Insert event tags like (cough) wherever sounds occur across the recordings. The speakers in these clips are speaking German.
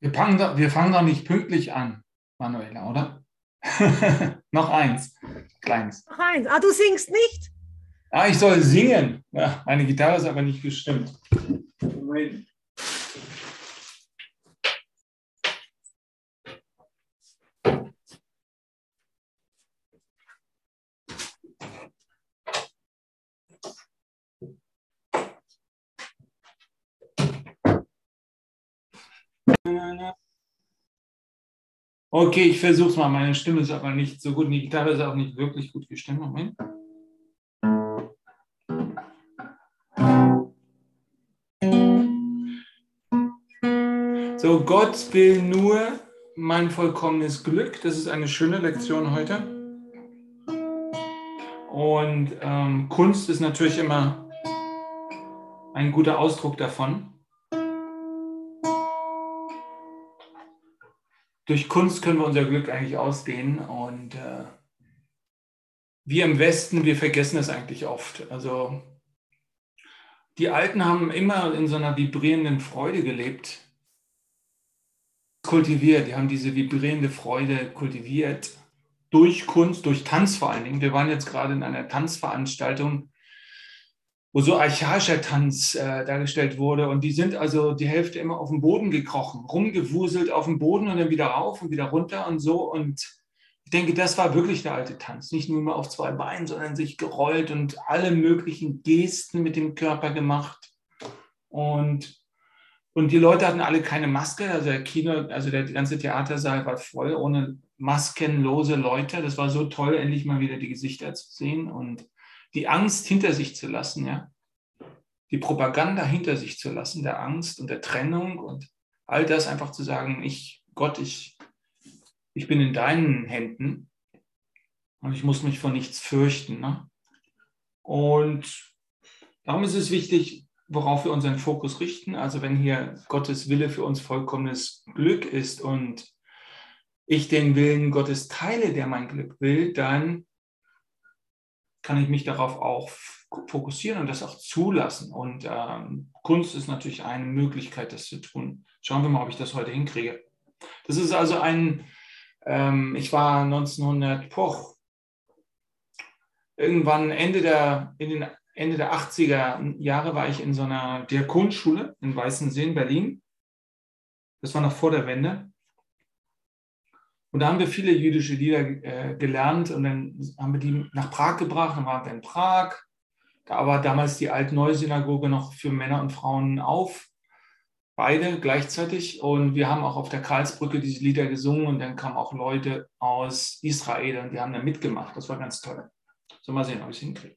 Wir fangen, doch, wir fangen doch nicht pünktlich an, Manuela, oder? (laughs) Noch eins, kleines. Noch eins. Ah, du singst nicht? Ah, ich soll singen. Ja, meine Gitarre ist aber nicht gestimmt. Moment. Okay, ich versuche es mal. Meine Stimme ist aber nicht so gut. Die Gitarre ist auch nicht wirklich gut gestimmt. Moment. So, Gott will nur mein vollkommenes Glück. Das ist eine schöne Lektion heute. Und ähm, Kunst ist natürlich immer ein guter Ausdruck davon. Durch Kunst können wir unser Glück eigentlich ausdehnen und äh, wir im Westen, wir vergessen es eigentlich oft. Also die Alten haben immer in so einer vibrierenden Freude gelebt, kultiviert. Die haben diese vibrierende Freude kultiviert durch Kunst, durch Tanz vor allen Dingen. Wir waren jetzt gerade in einer Tanzveranstaltung wo so archaischer Tanz äh, dargestellt wurde. Und die sind also die Hälfte immer auf dem Boden gekrochen, rumgewuselt auf dem Boden und dann wieder rauf und wieder runter und so. Und ich denke, das war wirklich der alte Tanz. Nicht nur immer auf zwei Beinen, sondern sich gerollt und alle möglichen Gesten mit dem Körper gemacht. Und, und die Leute hatten alle keine Maske. Also der Kino, also der ganze Theatersaal war voll ohne maskenlose Leute. Das war so toll, endlich mal wieder die Gesichter zu sehen. Und die Angst hinter sich zu lassen, ja, die Propaganda hinter sich zu lassen, der Angst und der Trennung und all das einfach zu sagen, ich, Gott, ich, ich bin in deinen Händen und ich muss mich vor nichts fürchten. Ne? Und darum ist es wichtig, worauf wir unseren Fokus richten. Also wenn hier Gottes Wille für uns vollkommenes Glück ist und ich den Willen Gottes teile, der mein Glück will, dann kann ich mich darauf auch fokussieren und das auch zulassen. Und ähm, Kunst ist natürlich eine Möglichkeit, das zu tun. Schauen wir mal, ob ich das heute hinkriege. Das ist also ein, ähm, ich war 1900, poch, irgendwann Ende der, in den Ende der 80er Jahre war ich in so einer Diakonschule in Weißensee in Berlin. Das war noch vor der Wende. Und da haben wir viele jüdische Lieder äh, gelernt und dann haben wir die nach Prag gebracht. Dann waren wir in Prag. Da war damals die Alt-Neu-Synagoge noch für Männer und Frauen auf. Beide gleichzeitig. Und wir haben auch auf der Karlsbrücke diese Lieder gesungen und dann kamen auch Leute aus Israel und die haben da mitgemacht. Das war ganz toll. So, mal sehen, ob ich es hinkriege.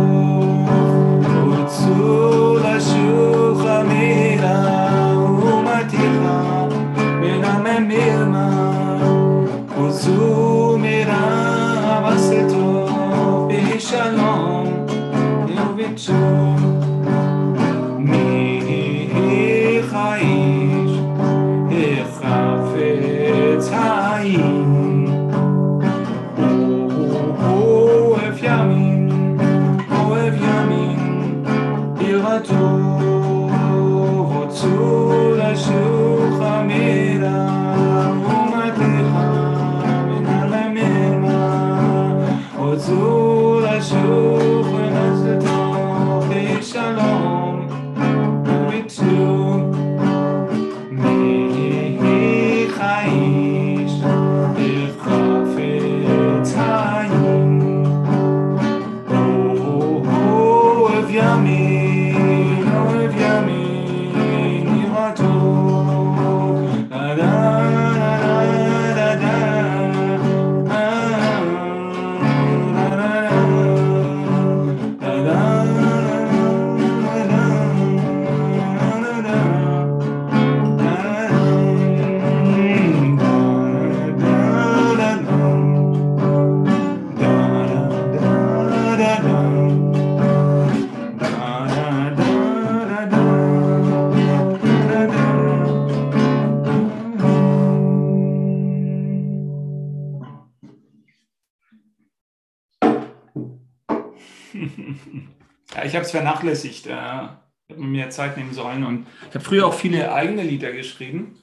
ich habe früher auch viele eigene Lieder geschrieben.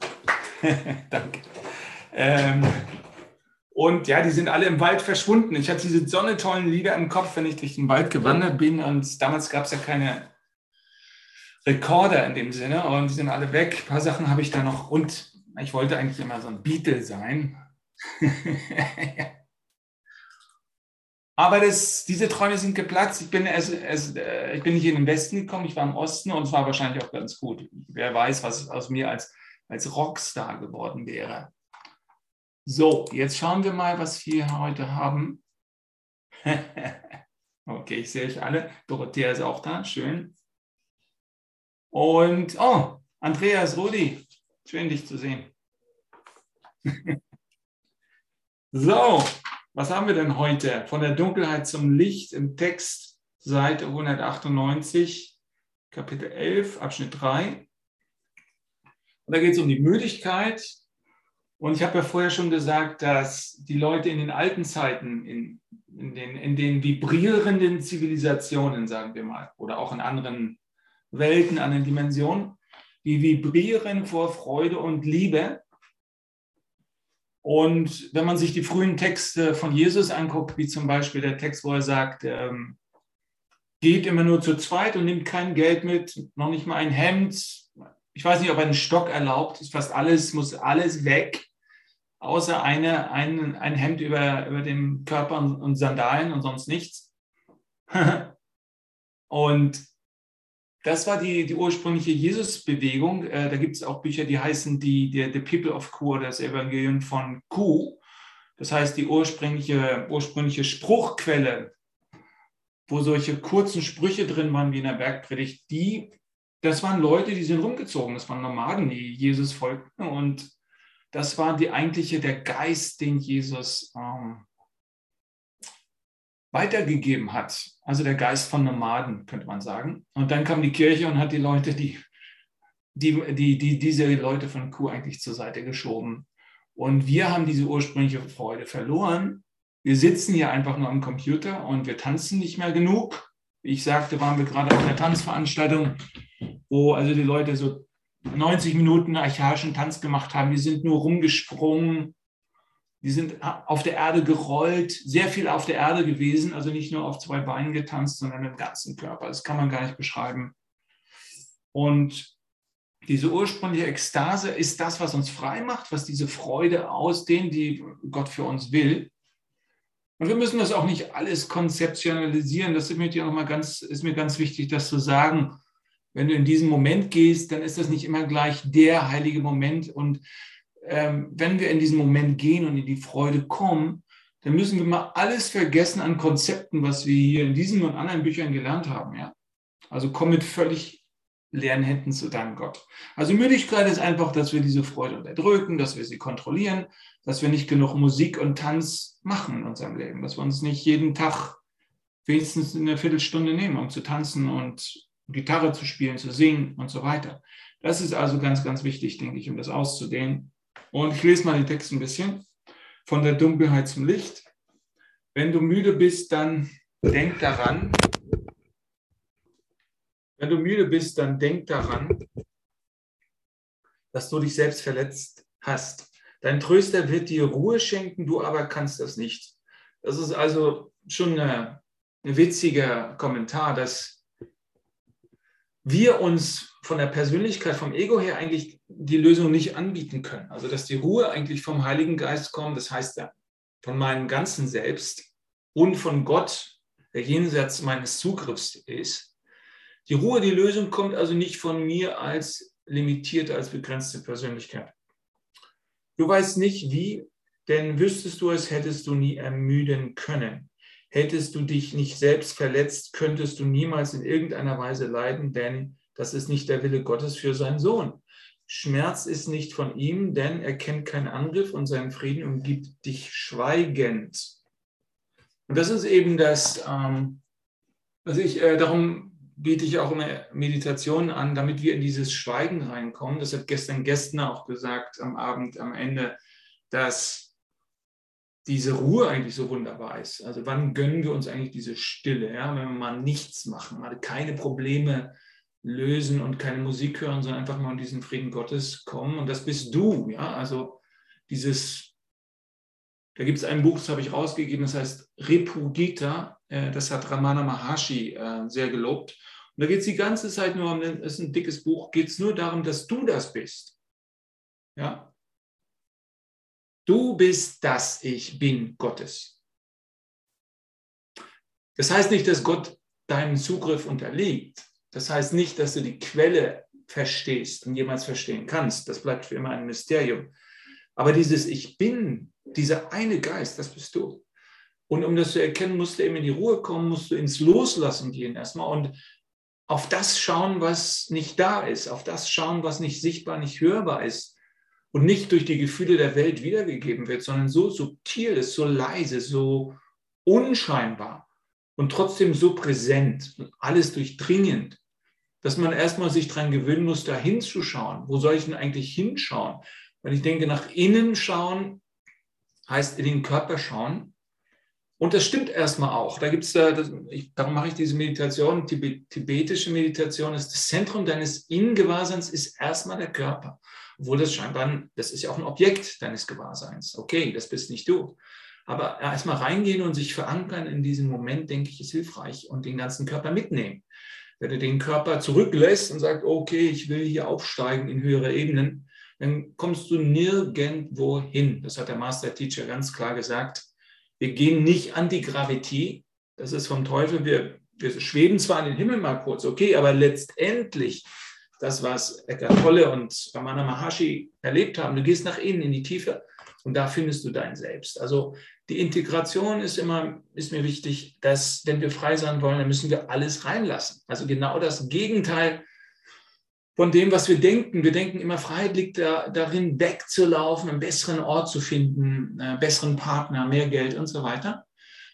(laughs) Danke. Ähm, und ja, die sind alle im Wald verschwunden. Ich hatte diese sonnetollen Lieder im Kopf, wenn ich durch den Wald gewandert bin. Und damals gab es ja keine Rekorder in dem Sinne. Und die sind alle weg. Ein paar Sachen habe ich da noch. Und ich wollte eigentlich immer so ein Beatle sein. (laughs) Aber das, diese Träume sind geplatzt. Ich bin, es, es, äh, ich bin nicht in den Westen gekommen, ich war im Osten und es war wahrscheinlich auch ganz gut. Wer weiß, was aus mir als, als Rockstar geworden wäre. So, jetzt schauen wir mal, was wir heute haben. (laughs) okay, ich sehe euch alle. Dorothea ist auch da, schön. Und, oh, Andreas, Rudi, schön dich zu sehen. (laughs) so, was haben wir denn heute? Von der Dunkelheit zum Licht im Text, Seite 198, Kapitel 11, Abschnitt 3. Und da geht es um die Müdigkeit, und ich habe ja vorher schon gesagt, dass die Leute in den alten Zeiten, in, in, den, in den vibrierenden Zivilisationen, sagen wir mal, oder auch in anderen Welten, anderen Dimensionen, die vibrieren vor Freude und Liebe. Und wenn man sich die frühen Texte von Jesus anguckt, wie zum Beispiel der Text, wo er sagt, ähm, geht immer nur zu zweit und nimmt kein Geld mit, noch nicht mal ein Hemd. Ich weiß nicht, ob ein Stock erlaubt ist, fast alles, muss alles weg außer eine, ein, ein Hemd über, über dem Körper und Sandalen und sonst nichts. (laughs) und das war die, die ursprüngliche Jesus-Bewegung. Äh, da gibt es auch Bücher, die heißen die, die, The People of oder das Evangelium von Q. Das heißt, die ursprüngliche, ursprüngliche Spruchquelle, wo solche kurzen Sprüche drin waren wie in der Bergpredigt, die, das waren Leute, die sind rumgezogen. Das waren Nomaden, die Jesus folgten und das war die eigentliche, der Geist, den Jesus ähm, weitergegeben hat. Also der Geist von Nomaden, könnte man sagen. Und dann kam die Kirche und hat die Leute, die, die, die, die diese Leute von Kuh eigentlich zur Seite geschoben. Und wir haben diese ursprüngliche Freude verloren. Wir sitzen hier einfach nur am Computer und wir tanzen nicht mehr genug. Wie ich sagte, waren wir gerade auf einer Tanzveranstaltung, wo also die Leute so 90 Minuten archaischen Tanz gemacht haben. Die sind nur rumgesprungen, die sind auf der Erde gerollt, sehr viel auf der Erde gewesen, also nicht nur auf zwei Beinen getanzt, sondern im ganzen Körper. Das kann man gar nicht beschreiben. Und diese ursprüngliche Ekstase ist das, was uns frei macht, was diese Freude ausdehnt, die Gott für uns will. Und wir müssen das auch nicht alles konzeptionalisieren. Das ist mir, auch mal ganz, ist mir ganz wichtig, das zu sagen wenn du in diesen Moment gehst, dann ist das nicht immer gleich der heilige Moment. Und ähm, wenn wir in diesen Moment gehen und in die Freude kommen, dann müssen wir mal alles vergessen an Konzepten, was wir hier in diesen und anderen Büchern gelernt haben. Ja? Also komm mit völlig leeren Händen zu deinem Gott. Also Müdigkeit ist einfach, dass wir diese Freude unterdrücken, dass wir sie kontrollieren, dass wir nicht genug Musik und Tanz machen in unserem Leben, dass wir uns nicht jeden Tag wenigstens eine Viertelstunde nehmen, um zu tanzen und Gitarre zu spielen, zu singen und so weiter. Das ist also ganz, ganz wichtig, denke ich, um das auszudehnen. Und ich lese mal den Text ein bisschen. Von der Dunkelheit zum Licht. Wenn du müde bist, dann denk daran. Wenn du müde bist, dann denk daran, dass du dich selbst verletzt hast. Dein Tröster wird dir Ruhe schenken, du aber kannst das nicht. Das ist also schon ein witziger Kommentar, dass wir uns von der Persönlichkeit, vom Ego her eigentlich die Lösung nicht anbieten können. Also dass die Ruhe eigentlich vom Heiligen Geist kommt, das heißt von meinem ganzen Selbst und von Gott, der jenseits meines Zugriffs ist. Die Ruhe, die Lösung kommt also nicht von mir als limitierte, als begrenzte Persönlichkeit. Du weißt nicht wie, denn wüsstest du es, hättest du nie ermüden können. Hättest du dich nicht selbst verletzt, könntest du niemals in irgendeiner Weise leiden, denn das ist nicht der Wille Gottes für seinen Sohn. Schmerz ist nicht von ihm, denn er kennt keinen Angriff und seinen Frieden umgibt dich schweigend. Und das ist eben das, ähm, was ich, äh, darum biete ich auch immer Meditationen an, damit wir in dieses Schweigen reinkommen. Das hat gestern Gestner auch gesagt am Abend, am Ende, dass diese Ruhe eigentlich so wunderbar ist. Also wann gönnen wir uns eigentlich diese Stille, ja? wenn wir mal nichts machen, mal keine Probleme lösen und keine Musik hören, sondern einfach mal in diesen Frieden Gottes kommen. Und das bist du, ja. Also dieses, da gibt es ein Buch, das habe ich rausgegeben, das heißt Repugita, äh, das hat Ramana Maharshi äh, sehr gelobt. Und da geht es die ganze Zeit nur um, das ist ein dickes Buch, geht es nur darum, dass du das bist. Ja. Du bist das Ich bin Gottes. Das heißt nicht, dass Gott deinen Zugriff unterliegt. Das heißt nicht, dass du die Quelle verstehst und jemals verstehen kannst. Das bleibt für immer ein Mysterium. Aber dieses Ich bin, dieser eine Geist, das bist du. Und um das zu erkennen, musst du eben in die Ruhe kommen, musst du ins Loslassen gehen erstmal und auf das schauen, was nicht da ist, auf das schauen, was nicht sichtbar, nicht hörbar ist und nicht durch die Gefühle der Welt wiedergegeben wird, sondern so subtil ist, so leise, so unscheinbar und trotzdem so präsent und alles durchdringend, dass man erstmal sich daran gewöhnen muss, da hinzuschauen. Wo soll ich denn eigentlich hinschauen? Weil ich denke, nach innen schauen heißt in den Körper schauen. Und das stimmt erstmal auch. Da gibt es da, das, ich, darum mache ich diese Meditation, Tibet, tibetische Meditation, ist das Zentrum deines Innengewahrseins ist erstmal der Körper. Obwohl das scheinbar, das ist ja auch ein Objekt deines Gewahrseins. Okay, das bist nicht du. Aber erstmal reingehen und sich verankern in diesem Moment, denke ich, ist hilfreich und den ganzen Körper mitnehmen. Wenn du den Körper zurücklässt und sagst, okay, ich will hier aufsteigen in höhere Ebenen, dann kommst du nirgendwo hin. Das hat der Master Teacher ganz klar gesagt. Wir gehen nicht an die Gravität. Das ist vom Teufel. Wir, wir schweben zwar in den Himmel mal kurz, okay, aber letztendlich das, was Eckhart Tolle und Ramana Maharshi erlebt haben, du gehst nach innen in die Tiefe und da findest du dein Selbst. Also die Integration ist immer, ist mir wichtig, dass wenn wir frei sein wollen, dann müssen wir alles reinlassen. Also genau das Gegenteil von dem, was wir denken. Wir denken immer, Freiheit liegt da, darin, wegzulaufen, einen besseren Ort zu finden, einen besseren Partner, mehr Geld und so weiter.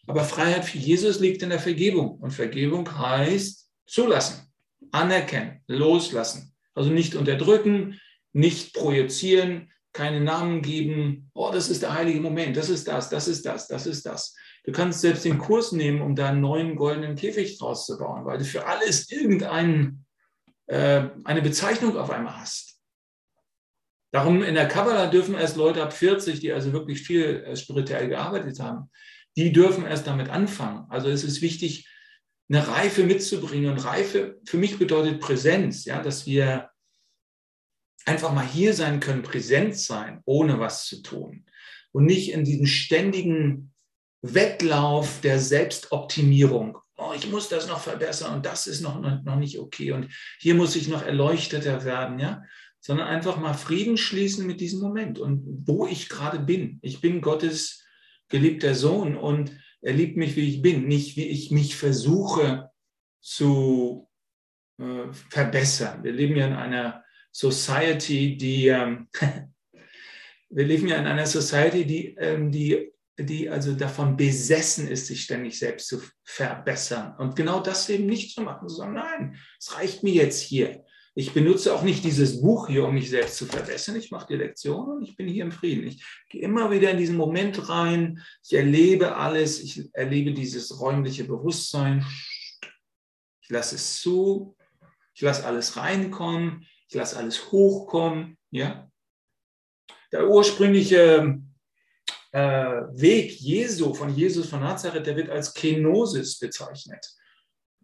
Aber Freiheit für Jesus liegt in der Vergebung. Und Vergebung heißt zulassen, anerkennen, loslassen. Also nicht unterdrücken, nicht projizieren, keine Namen geben, oh, das ist der heilige Moment, das ist das, das ist das, das ist das. Du kannst selbst den Kurs nehmen, um da einen neuen goldenen Käfig draus zu bauen, weil du für alles irgendeine äh, eine Bezeichnung auf einmal hast. Darum in der Kabbalah dürfen erst Leute ab 40, die also wirklich viel äh, spirituell gearbeitet haben, die dürfen erst damit anfangen. Also es ist wichtig, eine Reife mitzubringen. Und Reife für mich bedeutet Präsenz, ja, dass wir einfach mal hier sein können, präsent sein, ohne was zu tun. Und nicht in diesen ständigen Wettlauf der Selbstoptimierung. Oh, ich muss das noch verbessern und das ist noch, noch nicht okay und hier muss ich noch erleuchteter werden, ja, sondern einfach mal Frieden schließen mit diesem Moment und wo ich gerade bin. Ich bin Gottes geliebter Sohn und er liebt mich, wie ich bin, nicht wie ich mich versuche zu äh, verbessern. Wir leben ja in einer Society, die, ähm, (laughs) wir leben ja in einer Society, die, ähm, die, die also davon besessen ist, sich ständig selbst zu verbessern. Und genau das eben nicht zu machen, zu nein, es reicht mir jetzt hier. Ich benutze auch nicht dieses Buch hier, um mich selbst zu verbessern. Ich mache die Lektion und ich bin hier im Frieden. Ich gehe immer wieder in diesen Moment rein. Ich erlebe alles. Ich erlebe dieses räumliche Bewusstsein. Ich lasse es zu. Ich lasse alles reinkommen ich lasse alles hochkommen. Ja? Der ursprüngliche äh, Weg Jesu, von Jesus von Nazareth, der wird als Kenosis bezeichnet.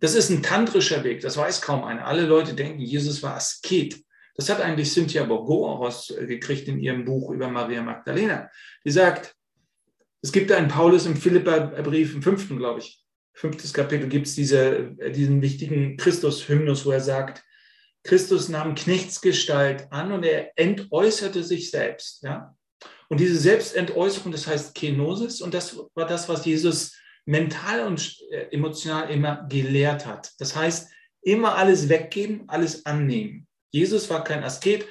Das ist ein tantrischer Weg, das weiß kaum einer. Alle Leute denken, Jesus war Asket. Das hat eigentlich Cynthia Bourgo rausgekriegt in ihrem Buch über Maria Magdalena. Die sagt, es gibt einen Paulus im Philippa-Brief, im fünften, glaube ich, fünftes Kapitel, gibt es diese, diesen wichtigen Christus-Hymnus, wo er sagt, Christus nahm Knechtsgestalt an und er entäußerte sich selbst. Ja? Und diese Selbstentäußerung, das heißt Kenosis, und das war das, was Jesus mental und äh, emotional immer gelehrt hat. Das heißt, immer alles weggeben, alles annehmen. Jesus war kein Asket,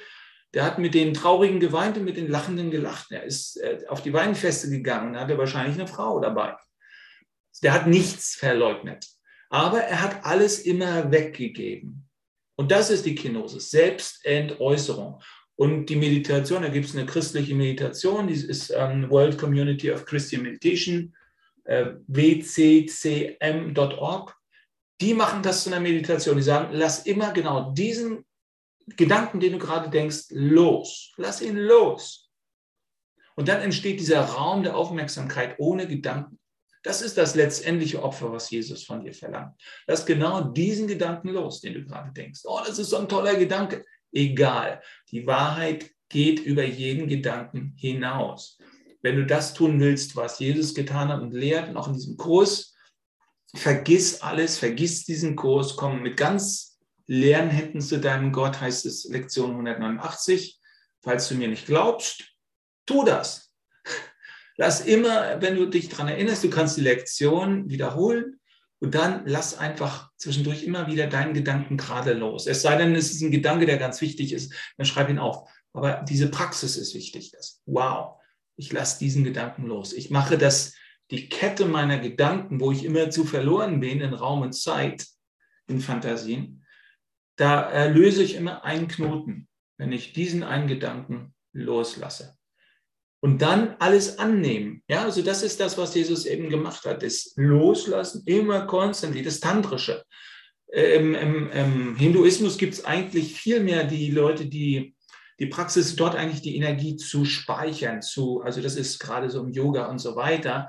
der hat mit den Traurigen geweint und mit den Lachenden gelacht. Er ist äh, auf die Weinfeste gegangen, da hatte wahrscheinlich eine Frau dabei. Der hat nichts verleugnet, aber er hat alles immer weggegeben. Und das ist die Kenosis, Selbstentäußerung. Und die Meditation, da gibt es eine christliche Meditation, die ist ähm, World Community of Christian Meditation, äh, wccm.org. Die machen das zu einer Meditation. Die sagen, lass immer genau diesen Gedanken, den du gerade denkst, los. Lass ihn los. Und dann entsteht dieser Raum der Aufmerksamkeit ohne Gedanken. Das ist das letztendliche Opfer, was Jesus von dir verlangt. Lass genau diesen Gedanken los, den du gerade denkst. Oh, das ist so ein toller Gedanke. Egal. Die Wahrheit geht über jeden Gedanken hinaus. Wenn du das tun willst, was Jesus getan hat und lehrt, auch in diesem Kurs, vergiss alles, vergiss diesen Kurs, komm mit ganz leeren Händen zu deinem Gott, heißt es Lektion 189. Falls du mir nicht glaubst, tu das. Lass immer, wenn du dich daran erinnerst, du kannst die Lektion wiederholen und dann lass einfach zwischendurch immer wieder deinen Gedanken gerade los. Es sei denn, es ist ein Gedanke, der ganz wichtig ist, dann schreib ihn auf. Aber diese Praxis ist wichtig. Das, wow, ich lasse diesen Gedanken los. Ich mache das, die Kette meiner Gedanken, wo ich immer zu verloren bin in Raum und Zeit, in Fantasien, da löse ich immer einen Knoten, wenn ich diesen einen Gedanken loslasse und dann alles annehmen. Ja, also das ist das, was Jesus eben gemacht hat, das Loslassen, immer konstant, das Tantrische. Im, im, im Hinduismus gibt es eigentlich viel mehr die Leute, die die Praxis dort eigentlich die Energie zu speichern, zu, also das ist gerade so im Yoga und so weiter,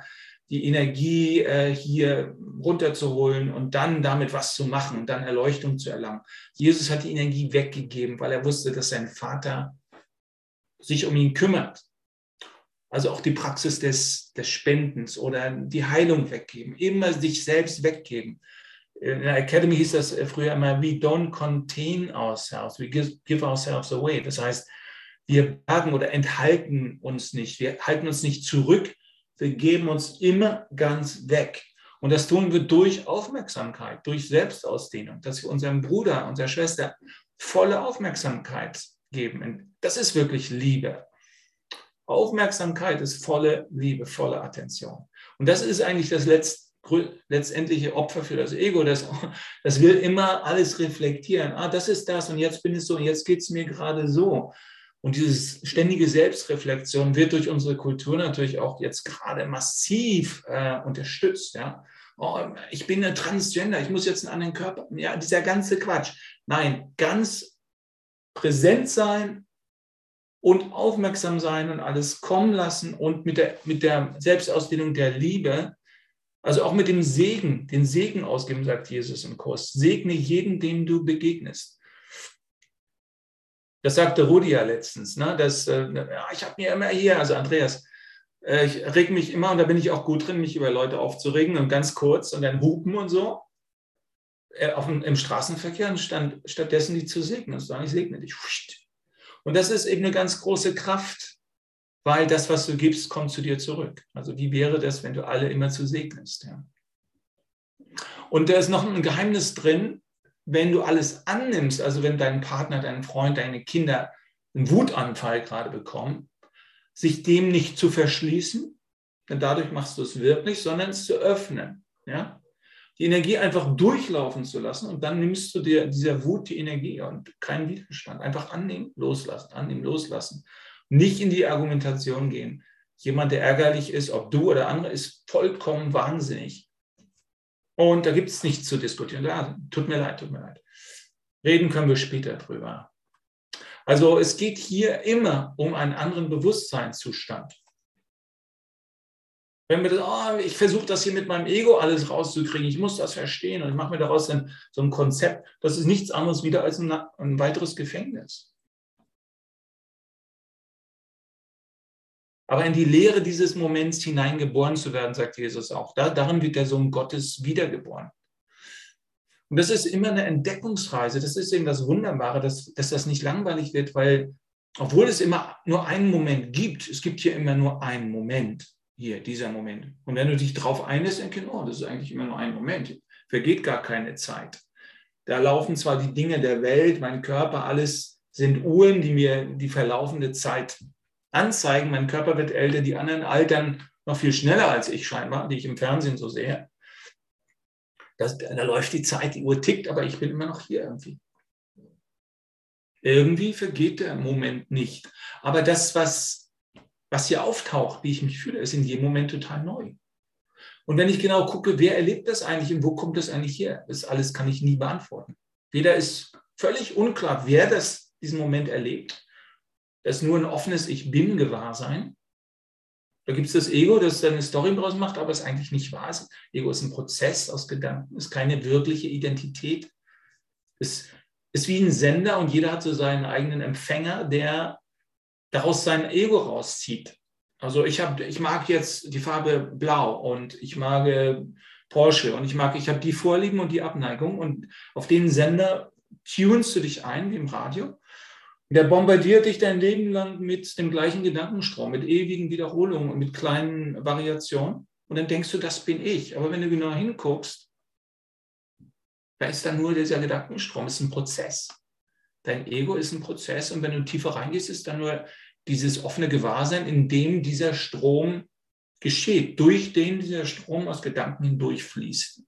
die Energie äh, hier runterzuholen und dann damit was zu machen und dann Erleuchtung zu erlangen. Jesus hat die Energie weggegeben, weil er wusste, dass sein Vater sich um ihn kümmert also auch die Praxis des, des Spendens oder die Heilung weggeben, immer sich selbst weggeben. In der Academy hieß das früher immer, we don't contain ourselves, we give, ourselves away. Das heißt, wir bergen oder enthalten uns nicht, wir halten uns nicht zurück, wir geben uns immer ganz weg. Und das tun wir durch Aufmerksamkeit, durch Selbstausdehnung, dass wir unserem Bruder, unserer Schwester volle Aufmerksamkeit geben. Das ist wirklich Liebe. Aufmerksamkeit ist volle Liebe, volle Attention. Und das ist eigentlich das Letzt, letztendliche Opfer für das Ego. Das, das will immer alles reflektieren. Ah, das ist das und jetzt bin ich so und jetzt geht es mir gerade so. Und diese ständige Selbstreflexion wird durch unsere Kultur natürlich auch jetzt gerade massiv äh, unterstützt. Ja? Oh, ich bin ein Transgender, ich muss jetzt einen anderen Körper. Ja, dieser ganze Quatsch. Nein, ganz präsent sein, und aufmerksam sein und alles kommen lassen und mit der, mit der Selbstausdehnung der Liebe, also auch mit dem Segen, den Segen ausgeben, sagt Jesus im Kurs. Segne jeden, dem du begegnest. Das sagte Rudi ja letztens, ne? dass, äh, ich habe mir immer hier, also Andreas, äh, ich reg mich immer, und da bin ich auch gut drin, mich über Leute aufzuregen und ganz kurz und dann hupen und so. Äh, auf dem, Im Straßenverkehr stand stattdessen die zu segnen, und sagen, ich segne dich. Und das ist eben eine ganz große Kraft, weil das, was du gibst, kommt zu dir zurück. Also wie wäre das, wenn du alle immer zu segnest? Ja? Und da ist noch ein Geheimnis drin, wenn du alles annimmst, also wenn dein Partner, dein Freund, deine Kinder einen Wutanfall gerade bekommen, sich dem nicht zu verschließen, denn dadurch machst du es wirklich, sondern es zu öffnen. Ja? Die Energie einfach durchlaufen zu lassen und dann nimmst du dir dieser Wut die Energie und keinen Widerstand. Einfach annehmen, loslassen, annehmen, loslassen. Nicht in die Argumentation gehen. Jemand, der ärgerlich ist, ob du oder andere, ist vollkommen wahnsinnig. Und da gibt es nichts zu diskutieren. Ja, tut mir leid, tut mir leid. Reden können wir später drüber. Also es geht hier immer um einen anderen Bewusstseinszustand. Wenn wir das, oh, ich versuche das hier mit meinem Ego alles rauszukriegen, ich muss das verstehen und ich mache mir daraus dann so ein Konzept, das ist nichts anderes wieder als ein, ein weiteres Gefängnis. Aber in die Lehre dieses Moments hineingeboren zu werden, sagt Jesus auch, da, darin wird der Sohn Gottes wiedergeboren. Und das ist immer eine Entdeckungsreise. Das ist eben das Wunderbare, dass, dass das nicht langweilig wird, weil obwohl es immer nur einen Moment gibt, es gibt hier immer nur einen Moment hier, dieser Moment. Und wenn du dich darauf einlässt, dann oh, das ist eigentlich immer nur ein Moment. Vergeht gar keine Zeit. Da laufen zwar die Dinge der Welt, mein Körper, alles sind Uhren, die mir die verlaufende Zeit anzeigen. Mein Körper wird älter, die anderen altern noch viel schneller als ich scheinbar, die ich im Fernsehen so sehe. Das, da läuft die Zeit, die Uhr tickt, aber ich bin immer noch hier irgendwie. Irgendwie vergeht der Moment nicht. Aber das, was, was hier auftaucht, wie ich mich fühle, ist in jedem Moment total neu. Und wenn ich genau gucke, wer erlebt das eigentlich und wo kommt das eigentlich her, das alles kann ich nie beantworten. Weder ist völlig unklar, wer das, diesen Moment erlebt. Das ist nur ein offenes Ich bin Gewahrsein. Da gibt es das Ego, das dann eine Story draus macht, aber es eigentlich nicht wahr ist. Ego ist ein Prozess aus Gedanken, ist keine wirkliche Identität. Es ist wie ein Sender und jeder hat so seinen eigenen Empfänger, der daraus sein Ego rauszieht. Also ich habe, ich mag jetzt die Farbe Blau und ich mag äh, Porsche und ich mag, ich habe die Vorlieben und die Abneigung und auf den Sender tunst du dich ein wie im Radio. Der bombardiert dich dein Leben lang mit dem gleichen Gedankenstrom, mit ewigen Wiederholungen und mit kleinen Variationen. Und dann denkst du, das bin ich. Aber wenn du genau hinguckst, da ist dann nur dieser Gedankenstrom, ist ein Prozess. Dein Ego ist ein Prozess und wenn du tiefer reingehst, ist dann nur dieses offene Gewahrsein, in dem dieser Strom geschieht, durch den dieser Strom aus Gedanken hindurchfließt.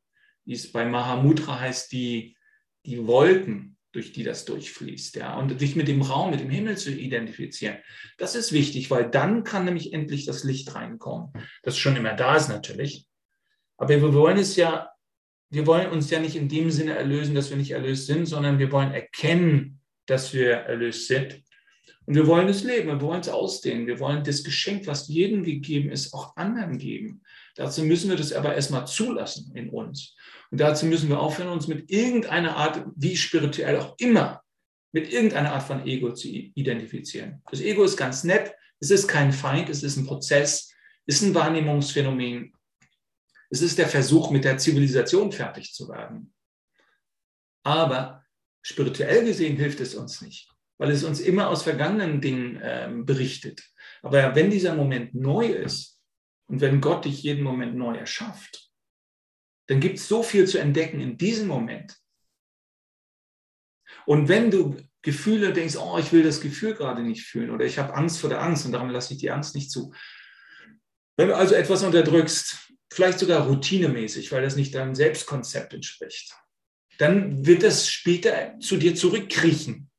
Wie es bei Mahamudra heißt, die, die Wolken, durch die das durchfließt. Ja? Und sich mit dem Raum, mit dem Himmel zu identifizieren, das ist wichtig, weil dann kann nämlich endlich das Licht reinkommen. Das schon immer da ist natürlich. Aber wir wollen es ja wir wollen uns ja nicht in dem Sinne erlösen, dass wir nicht erlöst sind, sondern wir wollen erkennen, dass wir erlöst sind. Und wir wollen es leben, wir wollen es ausdehnen, wir wollen das Geschenk, was jedem gegeben ist, auch anderen geben. Dazu müssen wir das aber erstmal zulassen in uns. Und dazu müssen wir aufhören, uns mit irgendeiner Art, wie spirituell auch immer, mit irgendeiner Art von Ego zu identifizieren. Das Ego ist ganz nett, es ist kein Feind, es ist ein Prozess, es ist ein Wahrnehmungsphänomen, es ist der Versuch, mit der Zivilisation fertig zu werden. Aber spirituell gesehen hilft es uns nicht, weil es uns immer aus vergangenen Dingen äh, berichtet. Aber wenn dieser Moment neu ist und wenn Gott dich jeden Moment neu erschafft, dann gibt es so viel zu entdecken in diesem Moment. Und wenn du Gefühle denkst, oh, ich will das Gefühl gerade nicht fühlen oder ich habe Angst vor der Angst und darum lasse ich die Angst nicht zu. Wenn du also etwas unterdrückst, vielleicht sogar routinemäßig, weil das nicht deinem Selbstkonzept entspricht, dann wird das später zu dir zurückkriechen.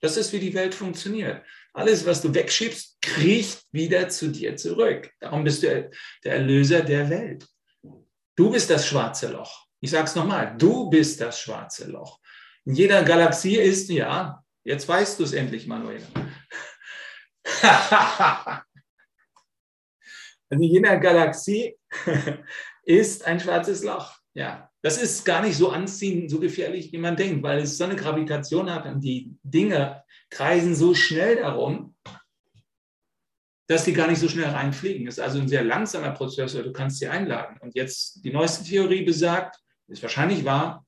Das ist, wie die Welt funktioniert. Alles, was du wegschiebst, kriecht wieder zu dir zurück. Darum bist du der Erlöser der Welt. Du bist das schwarze Loch. Ich sage es nochmal, du bist das schwarze Loch. In jeder Galaxie ist, ja, jetzt weißt du es endlich, Manuela. (laughs) Also jener Galaxie (laughs) ist ein schwarzes Loch. Ja, das ist gar nicht so anziehend, so gefährlich, wie man denkt, weil es so eine Gravitation hat und die Dinge kreisen so schnell darum, dass die gar nicht so schnell reinfliegen. Das ist also ein sehr langsamer Prozessor, du kannst sie einladen. Und jetzt die neueste Theorie besagt, ist wahrscheinlich wahr,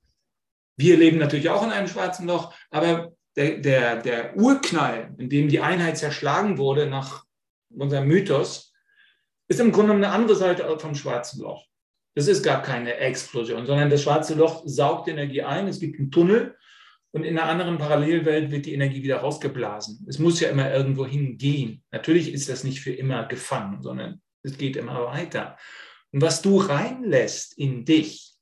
wir leben natürlich auch in einem schwarzen Loch, aber der, der, der Urknall, in dem die Einheit zerschlagen wurde nach unserem Mythos, ist im Grunde eine andere Seite vom schwarzen Loch. Das ist gar keine Explosion, sondern das schwarze Loch saugt Energie ein, es gibt einen Tunnel und in einer anderen Parallelwelt wird die Energie wieder rausgeblasen. Es muss ja immer irgendwo hingehen. Natürlich ist das nicht für immer gefangen, sondern es geht immer weiter. Und was du reinlässt in dich,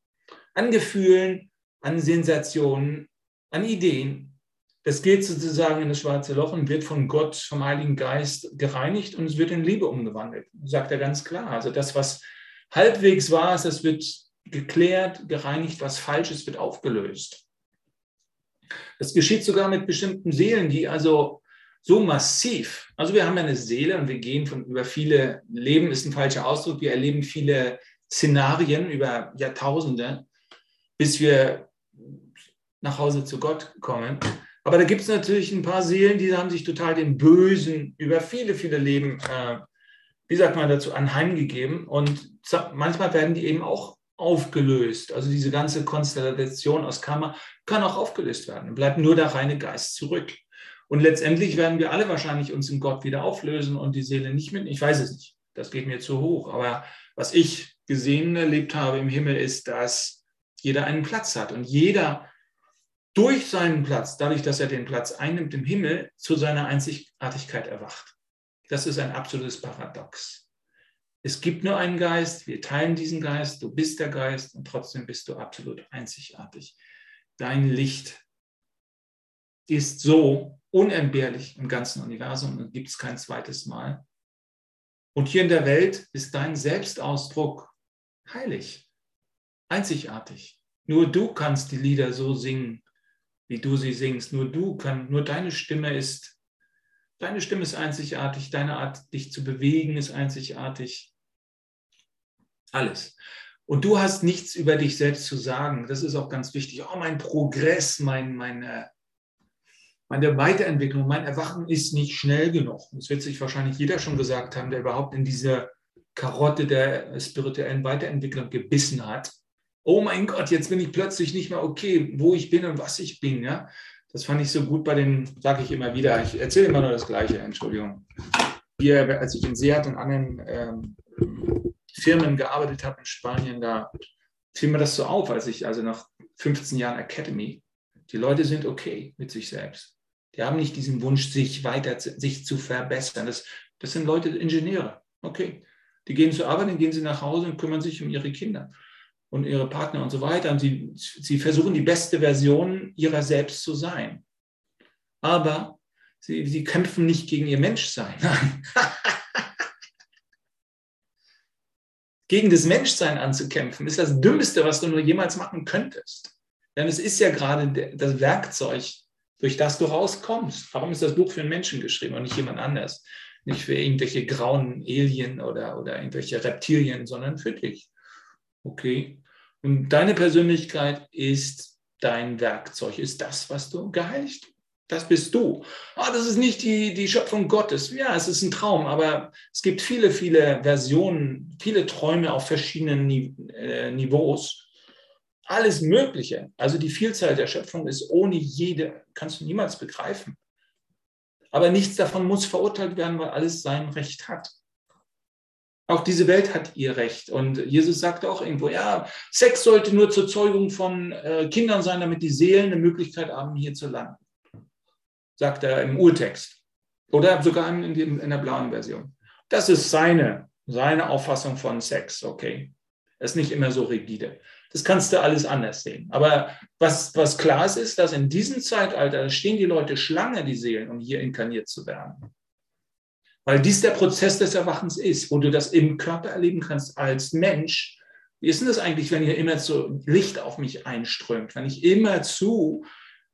an Gefühlen, an Sensationen, an Ideen, das geht sozusagen in das schwarze Loch und wird von Gott, vom Heiligen Geist gereinigt und es wird in Liebe umgewandelt, sagt er ganz klar. Also das, was halbwegs war, das wird geklärt, gereinigt, was falsch ist, wird aufgelöst. Das geschieht sogar mit bestimmten Seelen, die also so massiv, also wir haben ja eine Seele und wir gehen von über viele Leben, ist ein falscher Ausdruck, wir erleben viele Szenarien über Jahrtausende, bis wir nach Hause zu Gott kommen. Aber da gibt es natürlich ein paar Seelen, die haben sich total dem Bösen über viele, viele Leben, äh, wie sagt man dazu, anheimgegeben. Und manchmal werden die eben auch aufgelöst. Also diese ganze Konstellation aus Karma kann auch aufgelöst werden. Bleibt nur der reine Geist zurück. Und letztendlich werden wir alle wahrscheinlich uns in Gott wieder auflösen und die Seele nicht mit. Ich weiß es nicht. Das geht mir zu hoch. Aber was ich gesehen, erlebt habe im Himmel, ist, dass jeder einen Platz hat und jeder durch seinen Platz, dadurch, dass er den Platz einnimmt im Himmel, zu seiner Einzigartigkeit erwacht. Das ist ein absolutes Paradox. Es gibt nur einen Geist, wir teilen diesen Geist, du bist der Geist und trotzdem bist du absolut einzigartig. Dein Licht ist so unentbehrlich im ganzen Universum und gibt es kein zweites Mal. Und hier in der Welt ist dein Selbstausdruck heilig, einzigartig. Nur du kannst die Lieder so singen, wie du sie singst. Nur du kannst, nur deine Stimme ist, deine Stimme ist einzigartig, deine Art, dich zu bewegen, ist einzigartig. Alles. Und du hast nichts über dich selbst zu sagen. Das ist auch ganz wichtig. Oh, mein Progress, mein, meine, meine Weiterentwicklung, mein Erwachen ist nicht schnell genug. Das wird sich wahrscheinlich jeder schon gesagt haben, der überhaupt in diese Karotte der spirituellen Weiterentwicklung gebissen hat. Oh mein Gott, jetzt bin ich plötzlich nicht mehr okay, wo ich bin und was ich bin. Ja? Das fand ich so gut bei den, sage ich immer wieder, ich erzähle immer nur das Gleiche, Entschuldigung. Hier, als ich in Seat und anderen ähm, Firmen gearbeitet habe in Spanien, da fiel mir das so auf, als ich also nach 15 Jahren Academy, die Leute sind okay mit sich selbst. Die haben nicht diesen Wunsch, sich weiter, sich zu verbessern. Das, das sind Leute, Ingenieure. Okay. Die gehen zur Arbeit, dann gehen sie nach Hause und kümmern sich um ihre Kinder und ihre Partner und so weiter. Und sie, sie versuchen die beste Version ihrer selbst zu sein. Aber sie, sie kämpfen nicht gegen ihr Menschsein. (laughs) gegen das Menschsein anzukämpfen, ist das Dümmste, was du nur jemals machen könntest. Denn es ist ja gerade das Werkzeug, durch das du rauskommst. Warum ist das Buch für einen Menschen geschrieben und nicht jemand anders? Nicht für irgendwelche grauen Alien oder, oder irgendwelche Reptilien, sondern für dich. Okay? Und deine Persönlichkeit ist dein Werkzeug, ist das, was du geheiligt das bist du. Oh, das ist nicht die, die Schöpfung Gottes. Ja, es ist ein Traum, aber es gibt viele, viele Versionen, viele Träume auf verschiedenen äh, Niveaus. Alles Mögliche. Also die Vielzahl der Schöpfung ist ohne jede, kannst du niemals begreifen. Aber nichts davon muss verurteilt werden, weil alles sein Recht hat. Auch diese Welt hat ihr Recht. Und Jesus sagte auch irgendwo, ja, Sex sollte nur zur Zeugung von äh, Kindern sein, damit die Seelen eine Möglichkeit haben, hier zu landen sagt er im Urtext. Oder sogar in, dem, in der blauen Version. Das ist seine, seine Auffassung von Sex, okay. Das ist nicht immer so rigide. Das kannst du alles anders sehen. Aber was, was klar ist, ist, dass in diesem Zeitalter stehen die Leute Schlange, die Seelen, um hier inkarniert zu werden. Weil dies der Prozess des Erwachens ist, wo du das im Körper erleben kannst als Mensch. Wie ist denn das eigentlich, wenn hier immer so Licht auf mich einströmt, wenn ich immer zu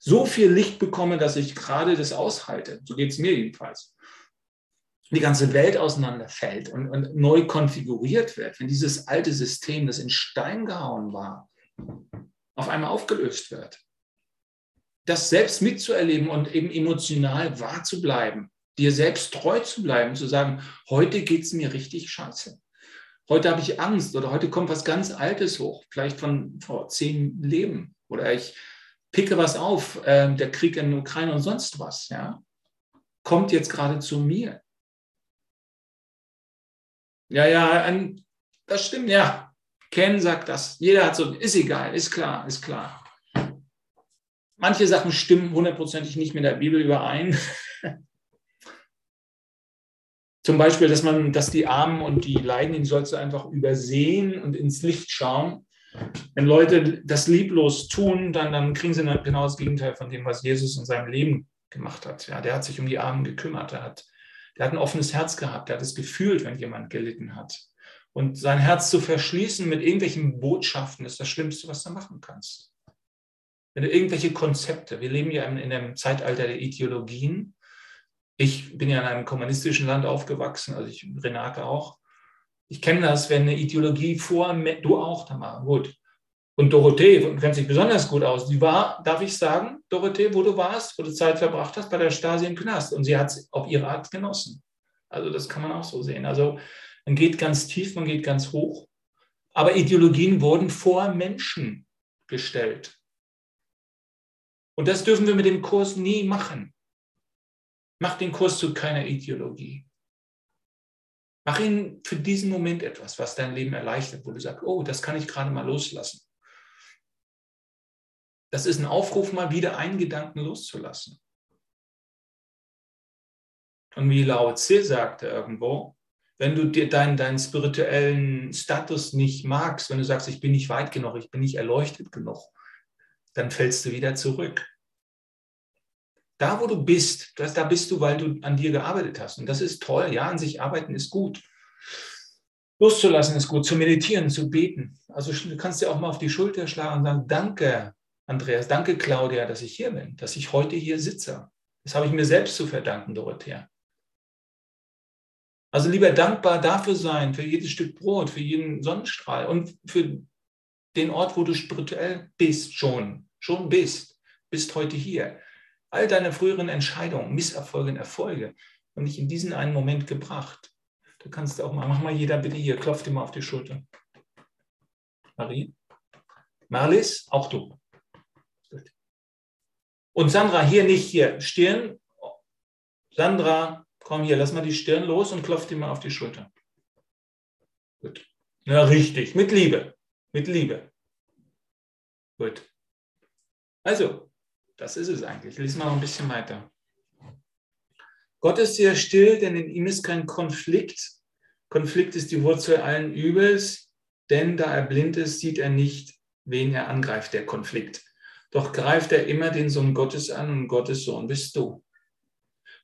so viel Licht bekomme, dass ich gerade das aushalte. So geht es mir jedenfalls. Die ganze Welt auseinanderfällt und, und neu konfiguriert wird, wenn dieses alte System, das in Stein gehauen war, auf einmal aufgelöst wird. Das selbst mitzuerleben und eben emotional wahr zu bleiben, dir selbst treu zu bleiben, zu sagen, heute geht es mir richtig scheiße. Heute habe ich Angst oder heute kommt was ganz Altes hoch, vielleicht von vor zehn Leben. Oder ich picke was auf, äh, der Krieg in der Ukraine und sonst was, ja, kommt jetzt gerade zu mir. Ja, ja, das stimmt, ja. Ken sagt das. Jeder hat so, ist egal, ist klar, ist klar. Manche Sachen stimmen hundertprozentig nicht mit der Bibel überein. (laughs) Zum Beispiel, dass man, dass die Armen und die Leidenden sollst du einfach übersehen und ins Licht schauen. Wenn Leute das lieblos tun, dann, dann kriegen sie genau das Gegenteil von dem, was Jesus in seinem Leben gemacht hat. Ja, der hat sich um die Armen gekümmert. Er hat, der hat ein offenes Herz gehabt. Der hat es gefühlt, wenn jemand gelitten hat. Und sein Herz zu verschließen mit irgendwelchen Botschaften ist das Schlimmste, was du machen kannst. Wenn du irgendwelche Konzepte, wir leben ja in, in einem Zeitalter der Ideologien. Ich bin ja in einem kommunistischen Land aufgewachsen, also ich, Renate auch. Ich kenne das, wenn eine Ideologie vor, du auch, Tamara, gut. Und Dorothee kennt sich besonders gut aus. Die war, darf ich sagen, Dorothee, wo du warst, wo du Zeit verbracht hast, bei der Stasi im Knast. Und sie hat es auf ihre Art genossen. Also das kann man auch so sehen. Also man geht ganz tief, man geht ganz hoch. Aber Ideologien wurden vor Menschen gestellt. Und das dürfen wir mit dem Kurs nie machen. Mach den Kurs zu keiner Ideologie. Mach ihn für diesen Moment etwas, was dein Leben erleichtert, wo du sagst, oh, das kann ich gerade mal loslassen. Das ist ein Aufruf, mal wieder einen Gedanken loszulassen. Und wie Lao Tse sagte irgendwo, wenn du dir deinen, deinen spirituellen Status nicht magst, wenn du sagst, ich bin nicht weit genug, ich bin nicht erleuchtet genug, dann fällst du wieder zurück. Da, wo du bist, das, da bist du, weil du an dir gearbeitet hast. Und das ist toll. Ja, an sich arbeiten ist gut. Loszulassen ist gut, zu meditieren, zu beten. Also du kannst dir auch mal auf die Schulter schlagen und sagen, danke, Andreas, danke, Claudia, dass ich hier bin, dass ich heute hier sitze. Das habe ich mir selbst zu verdanken, Dorothea. Also lieber dankbar dafür sein, für jedes Stück Brot, für jeden Sonnenstrahl und für den Ort, wo du spirituell bist, schon, schon bist, bist heute hier. All deine früheren Entscheidungen, Misserfolge und Erfolge haben dich in diesen einen Moment gebracht. Du kannst auch mal, mach mal jeder bitte hier, klopf dir mal auf die Schulter. Marie? Marlies, auch du. Und Sandra, hier nicht hier, Stirn. Sandra, komm hier, lass mal die Stirn los und klopf dir mal auf die Schulter. Gut. Ja, richtig, mit Liebe, mit Liebe. Gut. Also, das ist es eigentlich. Lies mal noch ein bisschen weiter. Gott ist sehr still, denn in ihm ist kein Konflikt. Konflikt ist die Wurzel allen Übels, denn da er blind ist, sieht er nicht, wen er angreift, der Konflikt. Doch greift er immer den Sohn Gottes an und Gottes Sohn bist du.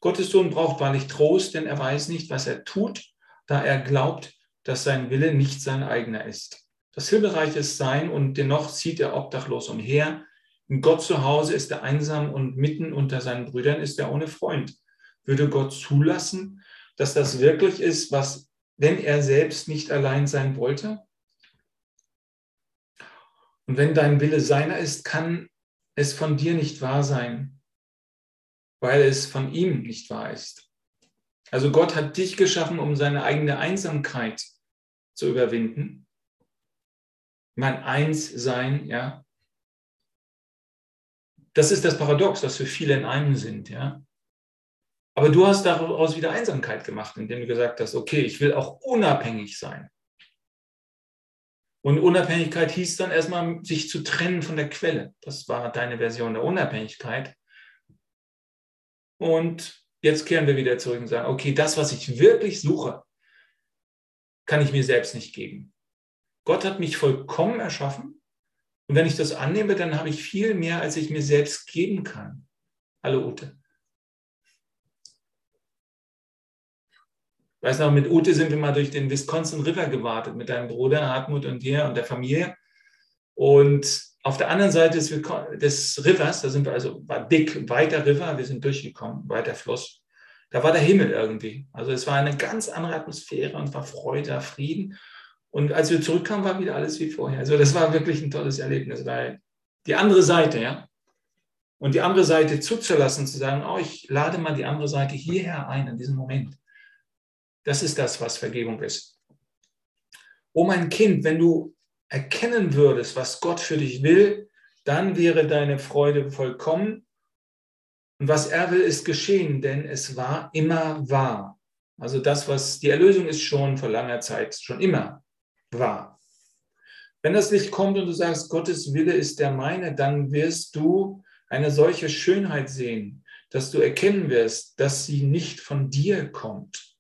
Gottes Sohn braucht wahrlich Trost, denn er weiß nicht, was er tut, da er glaubt, dass sein Wille nicht sein eigener ist. Das Himmelreich ist sein und dennoch zieht er obdachlos umher. Gott zu Hause ist er einsam und mitten unter seinen Brüdern ist er ohne Freund würde Gott zulassen, dass das wirklich ist, was, wenn er selbst nicht allein sein wollte? Und wenn dein Wille seiner ist, kann es von dir nicht wahr sein, weil es von ihm nicht wahr ist. Also Gott hat dich geschaffen, um seine eigene Einsamkeit zu überwinden. Mein Einssein, ja. Das ist das Paradox, dass wir viele in einem sind, ja. Aber du hast daraus wieder Einsamkeit gemacht, indem du gesagt hast, okay, ich will auch unabhängig sein. Und Unabhängigkeit hieß dann erstmal, sich zu trennen von der Quelle. Das war deine Version der Unabhängigkeit. Und jetzt kehren wir wieder zurück und sagen, okay, das, was ich wirklich suche, kann ich mir selbst nicht geben. Gott hat mich vollkommen erschaffen. Und wenn ich das annehme, dann habe ich viel mehr, als ich mir selbst geben kann. Hallo Ute. weiß noch, mit Ute sind wir mal durch den Wisconsin River gewartet, mit deinem Bruder Hartmut und dir und der Familie. Und auf der anderen Seite des, des Rivers, da sind wir also, war dick, weiter River, wir sind durchgekommen, weiter Fluss. Da war der Himmel irgendwie. Also es war eine ganz andere Atmosphäre und war Freude, Frieden. Und als wir zurückkamen, war wieder alles wie vorher. Also das war wirklich ein tolles Erlebnis, weil die andere Seite, ja. Und die andere Seite zuzulassen, zu sagen, oh, ich lade mal die andere Seite hierher ein, in diesem Moment. Das ist das, was Vergebung ist. Oh mein Kind, wenn du erkennen würdest, was Gott für dich will, dann wäre deine Freude vollkommen. Und was er will, ist geschehen, denn es war immer wahr. Also das, was die Erlösung ist schon vor langer Zeit, schon immer wahr. Wenn das Licht kommt und du sagst, Gottes Wille ist der meine, dann wirst du eine solche Schönheit sehen, dass du erkennen wirst, dass sie nicht von dir kommt,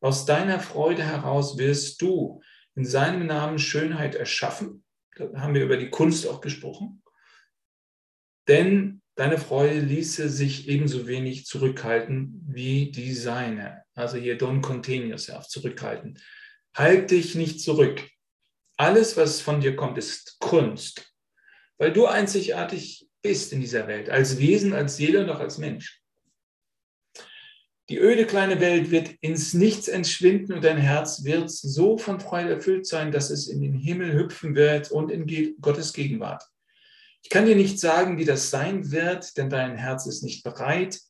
aus deiner Freude heraus wirst du in seinem Namen Schönheit erschaffen. Da haben wir über die Kunst auch gesprochen. Denn deine Freude ließe sich ebenso wenig zurückhalten wie die seine. Also hier don't contain yourself, zurückhalten. Halt dich nicht zurück. Alles, was von dir kommt, ist Kunst, weil du einzigartig bist in dieser Welt, als Wesen, als Seele und auch als Mensch. Die öde kleine Welt wird ins Nichts entschwinden und dein Herz wird so von Freude erfüllt sein, dass es in den Himmel hüpfen wird und in Gottes Gegenwart. Ich kann dir nicht sagen, wie das sein wird, denn dein Herz ist nicht bereit.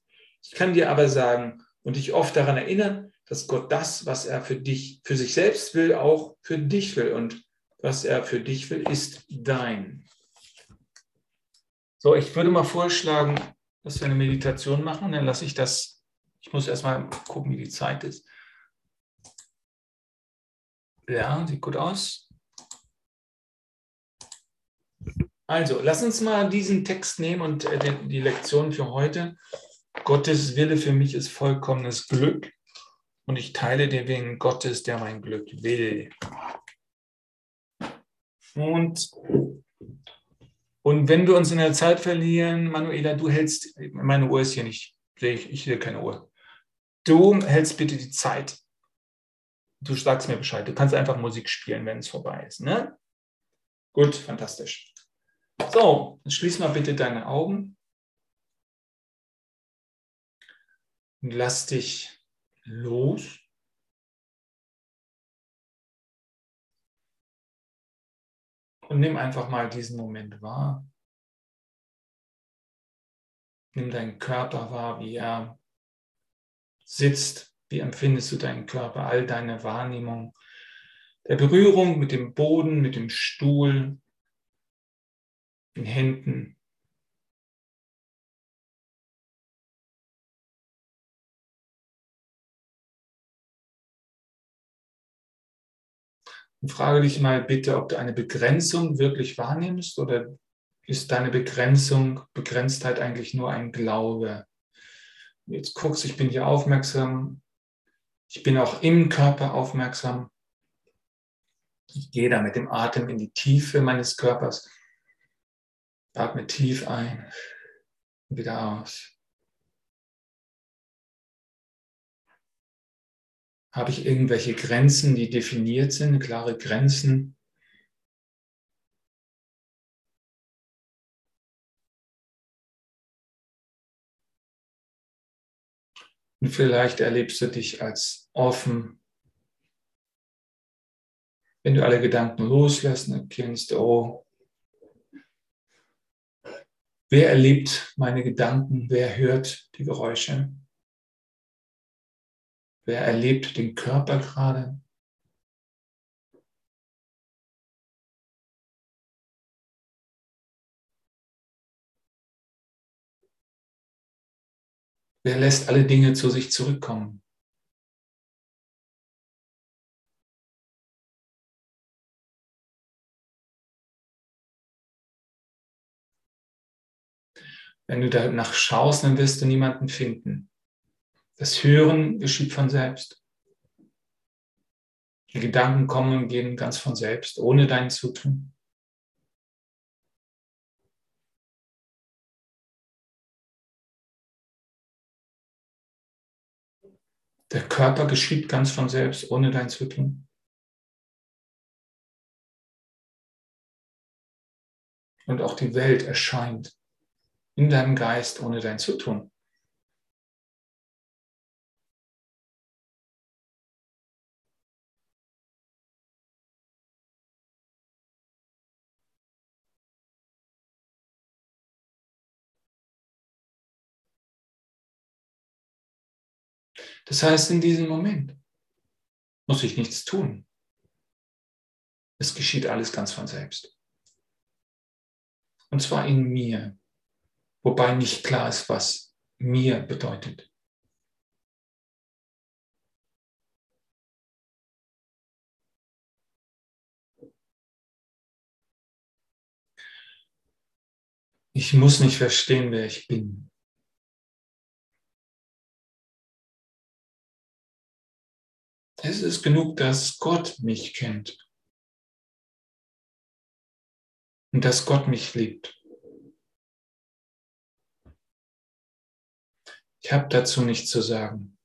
Ich kann dir aber sagen und dich oft daran erinnern, dass Gott das, was er für dich, für sich selbst will, auch für dich will. Und was er für dich will, ist dein. So, ich würde mal vorschlagen, dass wir eine Meditation machen. Dann lasse ich das ich muss erstmal gucken, wie die Zeit ist. Ja, sieht gut aus. Also, lass uns mal diesen Text nehmen und äh, die Lektion für heute. Gottes Wille für mich ist vollkommenes Glück und ich teile den Willen Gottes, der mein Glück will. Und Und wenn wir uns in der Zeit verlieren, Manuela, du hältst, meine Uhr ist hier nicht, ich, ich sehe keine Uhr. Du hältst bitte die Zeit. Du sagst mir Bescheid. Du kannst einfach Musik spielen, wenn es vorbei ist. Ne? Gut, fantastisch. So, schließ mal bitte deine Augen und lass dich los. Und nimm einfach mal diesen Moment wahr. Nimm deinen Körper wahr, wie er sitzt. Wie empfindest du deinen Körper, all deine Wahrnehmung der Berührung mit dem Boden, mit dem Stuhl, den Händen. Und frage dich mal bitte, ob du eine Begrenzung wirklich wahrnimmst oder ist deine Begrenzung, Begrenztheit eigentlich nur ein Glaube? Jetzt guckst, ich bin hier aufmerksam, ich bin auch im Körper aufmerksam. Ich gehe da mit dem Atem in die Tiefe meines Körpers. Atme tief ein und wieder aus. Habe ich irgendwelche Grenzen, die definiert sind, klare Grenzen? Und vielleicht erlebst du dich als offen. Wenn du alle Gedanken loslassen erkennst, oh, wer erlebt meine Gedanken, wer hört die Geräusche? Wer erlebt den Körper gerade? Wer lässt alle Dinge zu sich zurückkommen? Wenn du danach schaust, dann wirst du niemanden finden. Das Hören geschieht von selbst. Die Gedanken kommen und gehen ganz von selbst, ohne dein Zutun. Der Körper geschieht ganz von selbst, ohne dein Zutun. Und auch die Welt erscheint in deinem Geist ohne dein Zutun. Das heißt, in diesem Moment muss ich nichts tun. Es geschieht alles ganz von selbst. Und zwar in mir, wobei nicht klar ist, was mir bedeutet. Ich muss nicht verstehen, wer ich bin. Es ist genug, dass Gott mich kennt und dass Gott mich liebt. Ich habe dazu nichts zu sagen.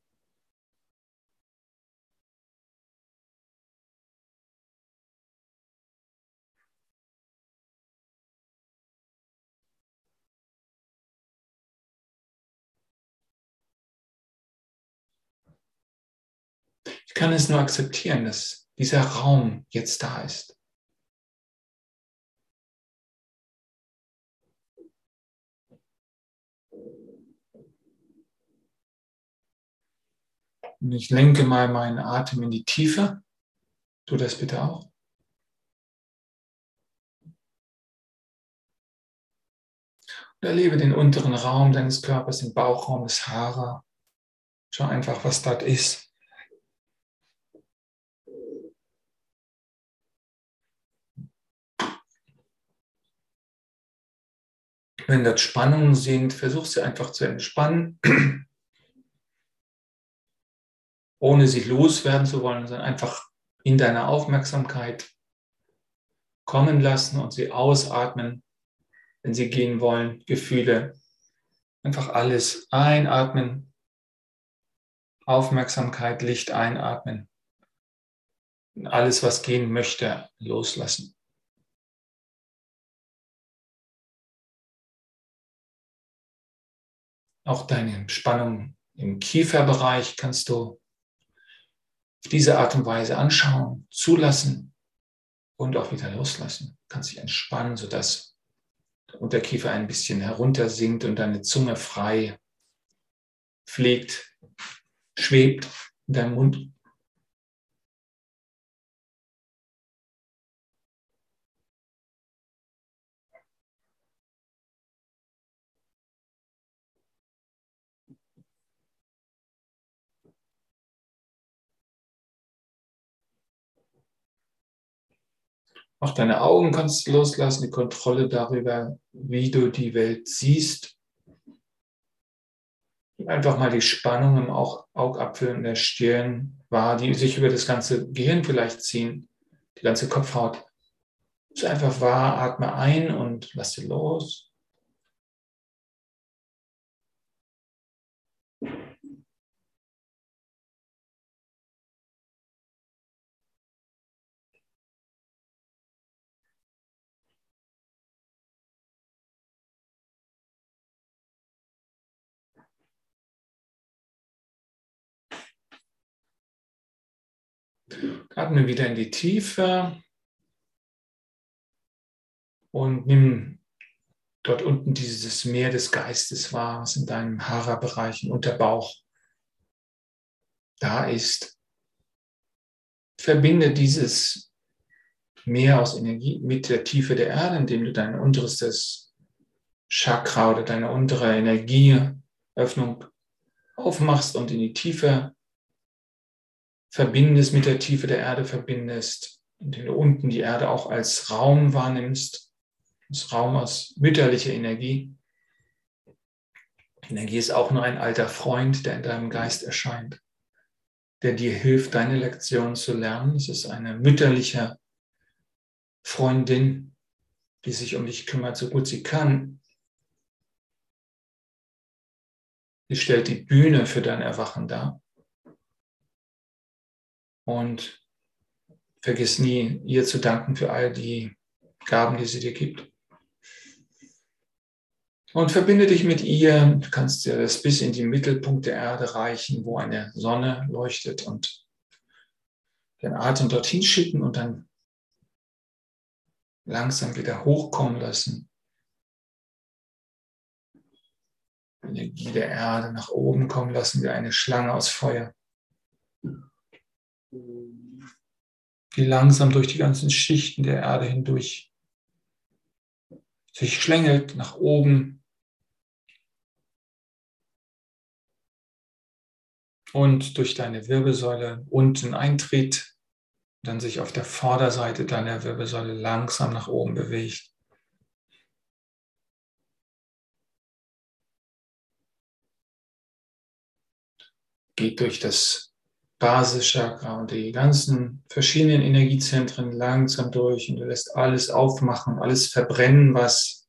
Ich kann es nur akzeptieren, dass dieser Raum jetzt da ist. Und ich lenke mal meinen Atem in die Tiefe. Tu das bitte auch. Und erlebe den unteren Raum deines Körpers, den Bauchraum des Haares. Schau einfach, was dort ist. Wenn dort Spannungen sind, versuch sie einfach zu entspannen, (clears throat) ohne sie loswerden zu wollen, sondern einfach in deiner Aufmerksamkeit kommen lassen und sie ausatmen wenn sie gehen wollen, Gefühle. Einfach alles einatmen, Aufmerksamkeit, Licht einatmen. Alles, was gehen möchte, loslassen. Auch deine Spannung im Kieferbereich kannst du auf diese Art und Weise anschauen, zulassen und auch wieder loslassen. Du kannst dich entspannen, sodass der Unterkiefer ein bisschen heruntersinkt und deine Zunge frei fliegt, schwebt in deinem Mund. Auch deine Augen kannst du loslassen, die Kontrolle darüber, wie du die Welt siehst. Einfach mal die Spannung im Augapfel und der Stirn wahr, die sich über das ganze Gehirn vielleicht ziehen, die ganze Kopfhaut. Ist einfach wahr, atme ein und lass sie los. Atme wieder in die Tiefe und nimm dort unten dieses Meer des Geistes wahr, was in deinem Hara-Bereich, im Unterbauch da ist. Verbinde dieses Meer aus Energie mit der Tiefe der Erde, indem du dein unteres Chakra oder deine untere Energieöffnung aufmachst und in die Tiefe verbindest, mit der Tiefe der Erde verbindest, indem du unten die Erde auch als Raum wahrnimmst, als Raum aus mütterlicher Energie. Energie ist auch nur ein alter Freund, der in deinem Geist erscheint, der dir hilft, deine Lektion zu lernen. Es ist eine mütterliche Freundin, die sich um dich kümmert, so gut sie kann. Sie stellt die Bühne für dein Erwachen dar. Und vergiss nie, ihr zu danken für all die Gaben, die sie dir gibt. Und verbinde dich mit ihr. Du kannst dir das bis in den Mittelpunkt der Erde reichen, wo eine Sonne leuchtet und den Atem dorthin schicken und dann langsam wieder hochkommen lassen. Energie der Erde nach oben kommen lassen wie eine Schlange aus Feuer die langsam durch die ganzen Schichten der Erde hindurch sich schlängelt nach oben und durch deine Wirbelsäule unten eintritt, dann sich auf der Vorderseite deiner Wirbelsäule langsam nach oben bewegt. Geht durch das Basischakra und die ganzen verschiedenen Energiezentren langsam durch und du lässt alles aufmachen, alles verbrennen, was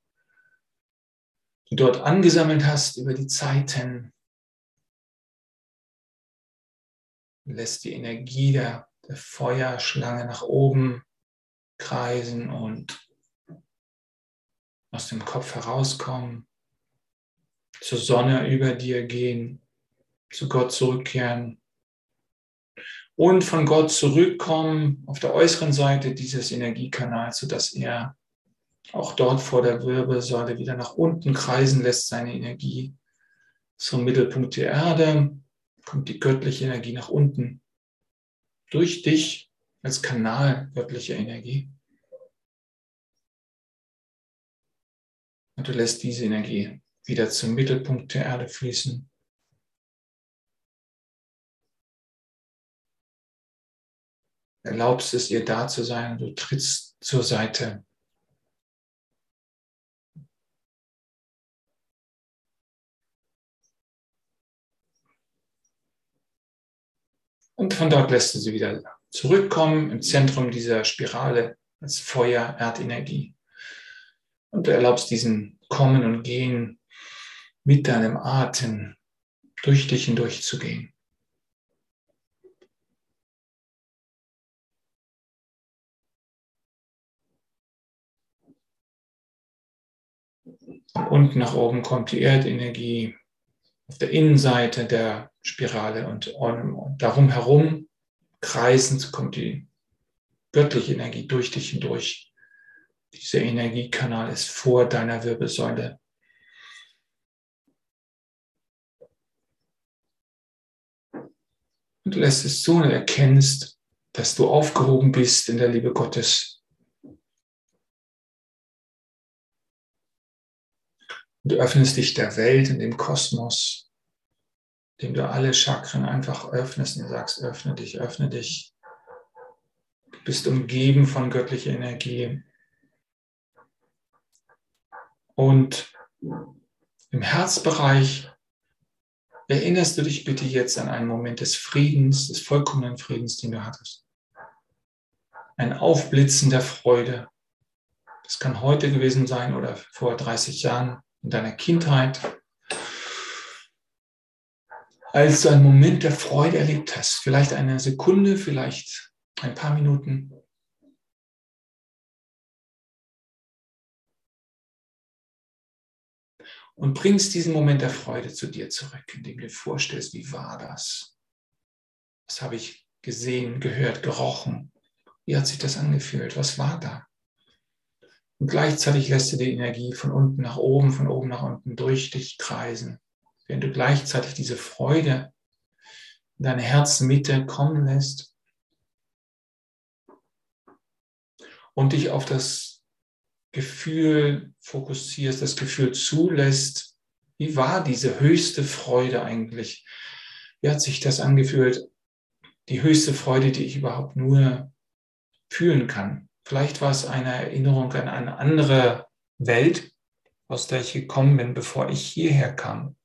du dort angesammelt hast über die Zeiten. Du lässt die Energie der, der Feuerschlange nach oben kreisen und aus dem Kopf herauskommen, zur Sonne über dir gehen, zu Gott zurückkehren und von Gott zurückkommen auf der äußeren Seite dieses Energiekanals, sodass er auch dort vor der Wirbelsäule wieder nach unten kreisen lässt, seine Energie zum Mittelpunkt der Erde, kommt die göttliche Energie nach unten durch dich als Kanal göttlicher Energie. Und du lässt diese Energie wieder zum Mittelpunkt der Erde fließen. Erlaubst es ihr da zu sein und du trittst zur Seite. Und von dort lässt du sie wieder zurückkommen im Zentrum dieser Spirale als Feuer, Erdenergie. Und du erlaubst diesen Kommen und Gehen mit deinem Atem durch dich hindurch zu gehen. Von unten nach oben kommt die Erdenergie auf der Innenseite der Spirale und, darum herum kreisend kommt die göttliche Energie durch dich hindurch. Dieser Energiekanal ist vor deiner Wirbelsäule. Und du lässt es zu und erkennst, dass du aufgehoben bist in der Liebe Gottes. Und du öffnest dich der Welt und dem Kosmos, indem du alle Chakren einfach öffnest und sagst, öffne dich, öffne dich. Du bist umgeben von göttlicher Energie. Und im Herzbereich erinnerst du dich bitte jetzt an einen Moment des Friedens, des vollkommenen Friedens, den du hattest. Ein Aufblitzen der Freude. Das kann heute gewesen sein oder vor 30 Jahren in deiner Kindheit. Als du einen Moment der Freude erlebt hast, vielleicht eine Sekunde, vielleicht ein paar Minuten, und bringst diesen Moment der Freude zu dir zurück, indem du dir vorstellst, wie war das? Was habe ich gesehen, gehört, gerochen? Wie hat sich das angefühlt? Was war da? Und gleichzeitig lässt du die Energie von unten nach oben, von oben nach unten durch dich kreisen, während du gleichzeitig diese Freude in deine Herzmitte kommen lässt und dich auf das Gefühl fokussierst, das Gefühl zulässt, wie war diese höchste Freude eigentlich? Wie hat sich das angefühlt? Die höchste Freude, die ich überhaupt nur fühlen kann. Vielleicht war es eine Erinnerung an eine andere Welt, aus der ich gekommen bin, bevor ich hierher kam.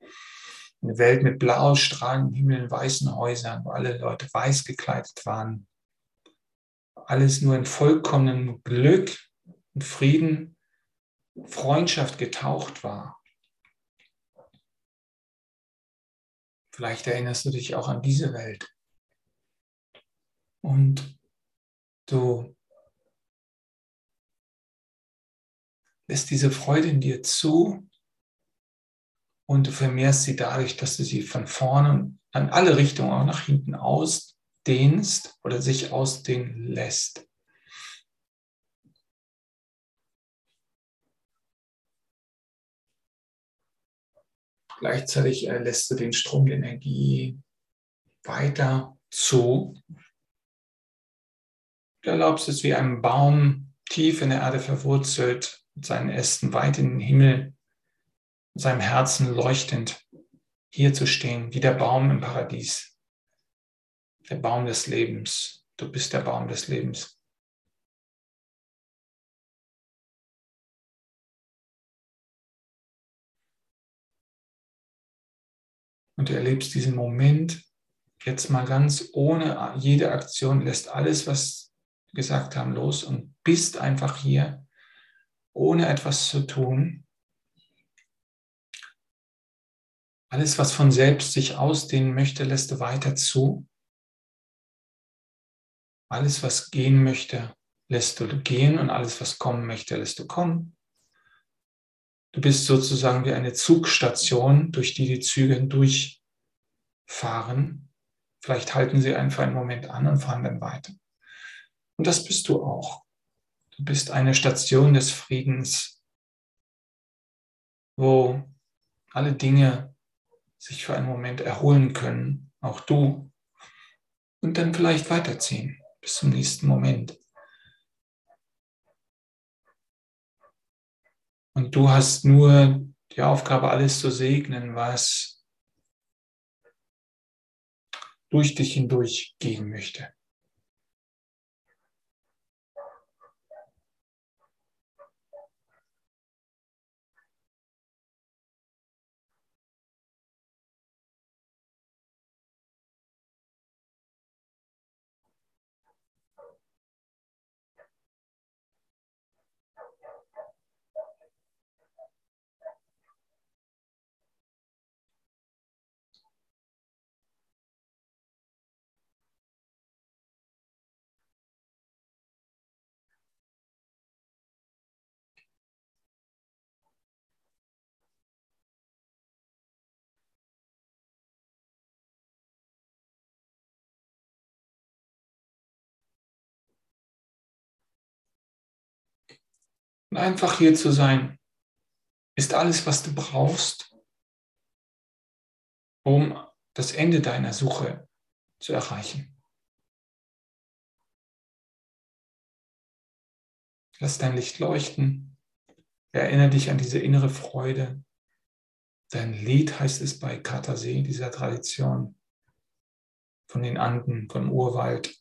Eine Welt mit blau strahlendem Himmel, weißen Häusern, wo alle Leute weiß gekleidet waren. Alles nur in vollkommenem Glück und Frieden, Freundschaft getaucht war. Vielleicht erinnerst du dich auch an diese Welt. Und du lässt diese Freude in dir zu und du vermehrst sie dadurch, dass du sie von vorne an alle Richtungen, auch nach hinten ausdehnst oder sich ausdehnen lässt. Gleichzeitig äh, lässt du den Strom der Energie weiter zu. Du erlaubst es wie ein Baum tief in der Erde verwurzelt, mit seinen Ästen weit in den Himmel, seinem Herzen leuchtend, hier zu stehen, wie der Baum im Paradies, der Baum des Lebens. Du bist der Baum des Lebens. Und du erlebst diesen Moment jetzt mal ganz ohne jede Aktion, lässt alles, was gesagt haben, los und bist einfach hier, ohne etwas zu tun. Alles, was von selbst sich ausdehnen möchte, lässt du weiter zu. Alles, was gehen möchte, lässt du gehen und alles, was kommen möchte, lässt du kommen. Du bist sozusagen wie eine Zugstation, durch die die Züge durchfahren. Vielleicht halten sie einfach einen Moment an und fahren dann weiter. Und das bist du auch. Du bist eine Station des Friedens, wo alle Dinge sich für einen Moment erholen können, auch du, und dann vielleicht weiterziehen bis zum nächsten Moment. Und du hast nur die Aufgabe, alles zu segnen, was durch dich hindurch gehen möchte. Einfach hier zu sein, ist alles, was du brauchst, um das Ende deiner Suche zu erreichen. Lass dein Licht leuchten. Erinnere dich an diese innere Freude. Dein Lied heißt es bei Katasee, dieser Tradition von den Anden, vom Urwald.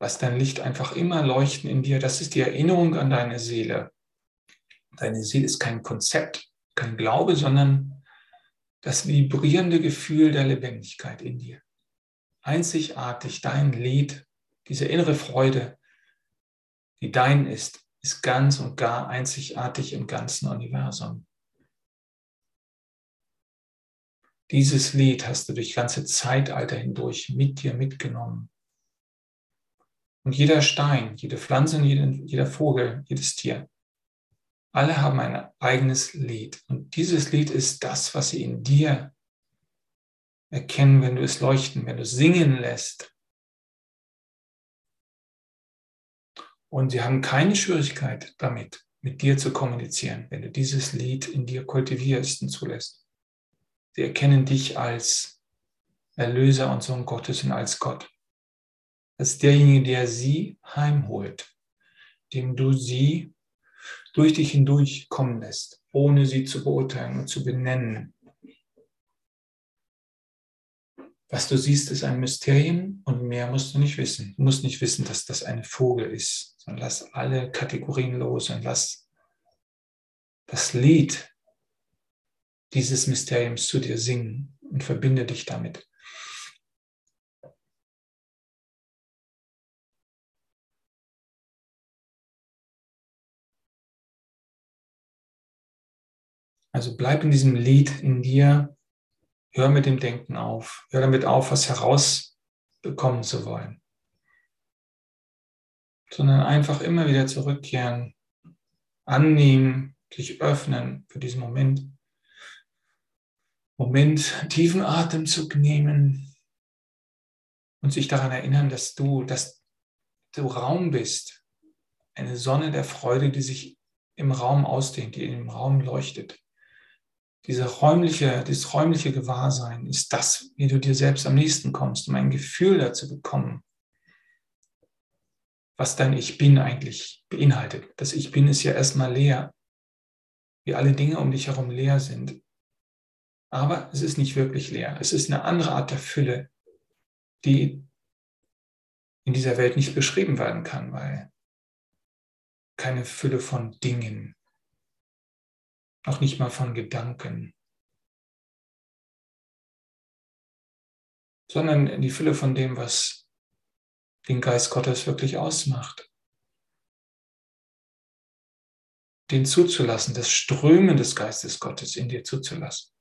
Lass dein Licht einfach immer leuchten in dir. Das ist die Erinnerung an deine Seele. Deine Seele ist kein Konzept, kein Glaube, sondern das vibrierende Gefühl der Lebendigkeit in dir. Einzigartig dein Lied, diese innere Freude, die dein ist, ist ganz und gar einzigartig im ganzen Universum. Dieses Lied hast du durch ganze Zeitalter hindurch mit dir mitgenommen. Und jeder Stein, jede Pflanze, jeder Vogel, jedes Tier, alle haben ein eigenes Lied. Und dieses Lied ist das, was sie in dir erkennen, wenn du es leuchten, wenn du es singen lässt. Und sie haben keine Schwierigkeit damit, mit dir zu kommunizieren, wenn du dieses Lied in dir kultivierst und zulässt. Sie erkennen dich als Erlöser und Sohn Gottes und als Gott. Als derjenige, der sie heimholt, dem du sie durch dich hindurch kommen lässt, ohne sie zu beurteilen und zu benennen. Was du siehst, ist ein Mysterium und mehr musst du nicht wissen. Du musst nicht wissen, dass das ein Vogel ist, sondern lass alle Kategorien los und lass das Lied dieses Mysteriums zu dir singen und verbinde dich damit. Also bleib in diesem Lied in dir, hör mit dem Denken auf, hör damit auf, was herausbekommen zu wollen, sondern einfach immer wieder zurückkehren, annehmen, dich öffnen für diesen Moment. Moment, tiefen Atemzug nehmen und sich daran erinnern, dass du, dass du Raum bist, eine Sonne der Freude, die sich im Raum ausdehnt, die im Raum leuchtet diese räumliche, dieses räumliche Gewahrsein ist das, wie du dir selbst am nächsten kommst, um ein Gefühl dazu bekommen, was dein Ich Bin eigentlich beinhaltet. Das Ich Bin ist ja erstmal leer, wie alle Dinge um dich herum leer sind. Aber es ist nicht wirklich leer. Es ist eine andere Art der Fülle, die in dieser Welt nicht beschrieben werden kann, weil keine Fülle von Dingen, noch nicht mal von Gedanken, sondern die Fülle von dem, was den Geist Gottes wirklich ausmacht. Den zuzulassen, das Strömen des Geistes Gottes in dir zuzulassen.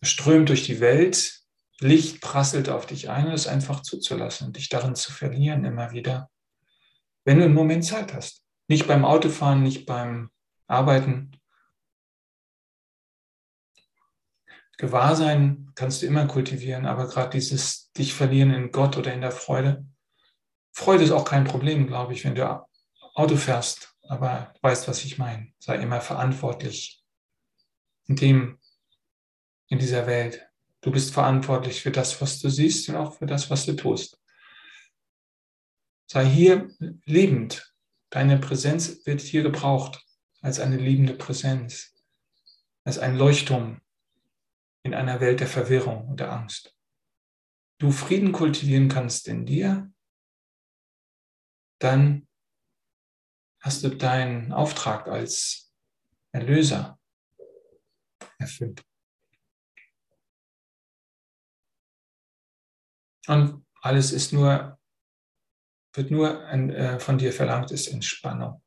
Es strömt durch die Welt, Licht prasselt auf dich ein und es einfach zuzulassen und dich darin zu verlieren immer wieder, wenn du einen Moment Zeit hast. Nicht beim Autofahren, nicht beim arbeiten. Gewahrsein kannst du immer kultivieren, aber gerade dieses dich verlieren in Gott oder in der Freude. Freude ist auch kein Problem, glaube ich, wenn du Auto fährst, aber weißt, was ich meine. Sei immer verantwortlich in dem, in dieser Welt. Du bist verantwortlich für das, was du siehst und auch für das, was du tust. Sei hier lebend. Deine Präsenz wird hier gebraucht als eine liebende Präsenz, als ein Leuchtturm in einer Welt der Verwirrung und der Angst. Du Frieden kultivieren kannst in dir, dann hast du deinen Auftrag als Erlöser erfüllt. Und alles ist nur, wird nur äh, von dir verlangt, ist Entspannung.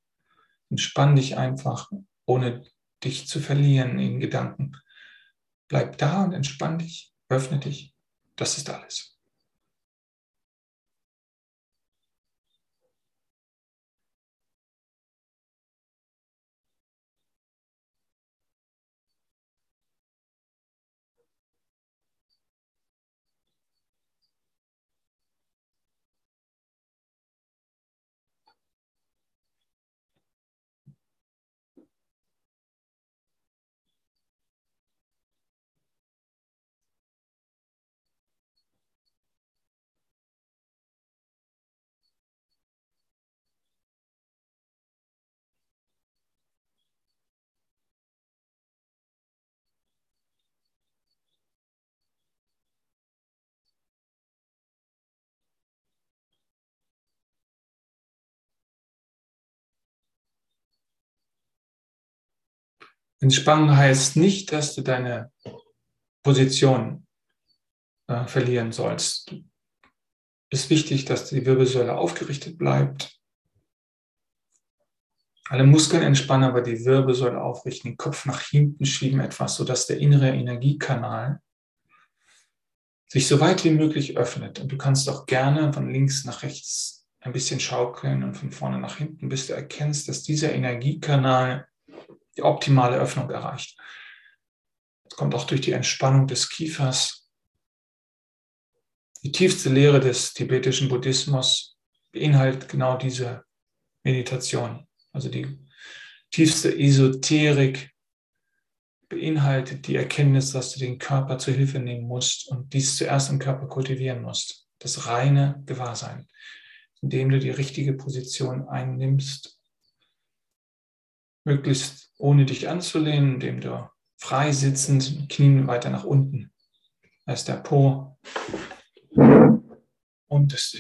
Entspann dich einfach, ohne dich zu verlieren in Gedanken. Bleib da und entspann dich, öffne dich. Das ist alles. Entspannen heißt nicht, dass du deine Position äh, verlieren sollst. Es ist wichtig, dass die Wirbelsäule aufgerichtet bleibt. Alle Muskeln entspannen, aber die Wirbelsäule aufrichten, den Kopf nach hinten schieben etwas, sodass der innere Energiekanal sich so weit wie möglich öffnet. Und du kannst auch gerne von links nach rechts ein bisschen schaukeln und von vorne nach hinten, bis du erkennst, dass dieser Energiekanal die optimale Öffnung erreicht. Das kommt auch durch die Entspannung des Kiefers. Die tiefste Lehre des tibetischen Buddhismus beinhaltet genau diese Meditation. Also die tiefste Esoterik beinhaltet die Erkenntnis, dass du den Körper zur Hilfe nehmen musst und dies zuerst im Körper kultivieren musst. Das reine Gewahrsein, indem du die richtige Position einnimmst, möglichst ohne dich anzulehnen, indem du frei sitzend, Knien weiter nach unten. Ist der Po und das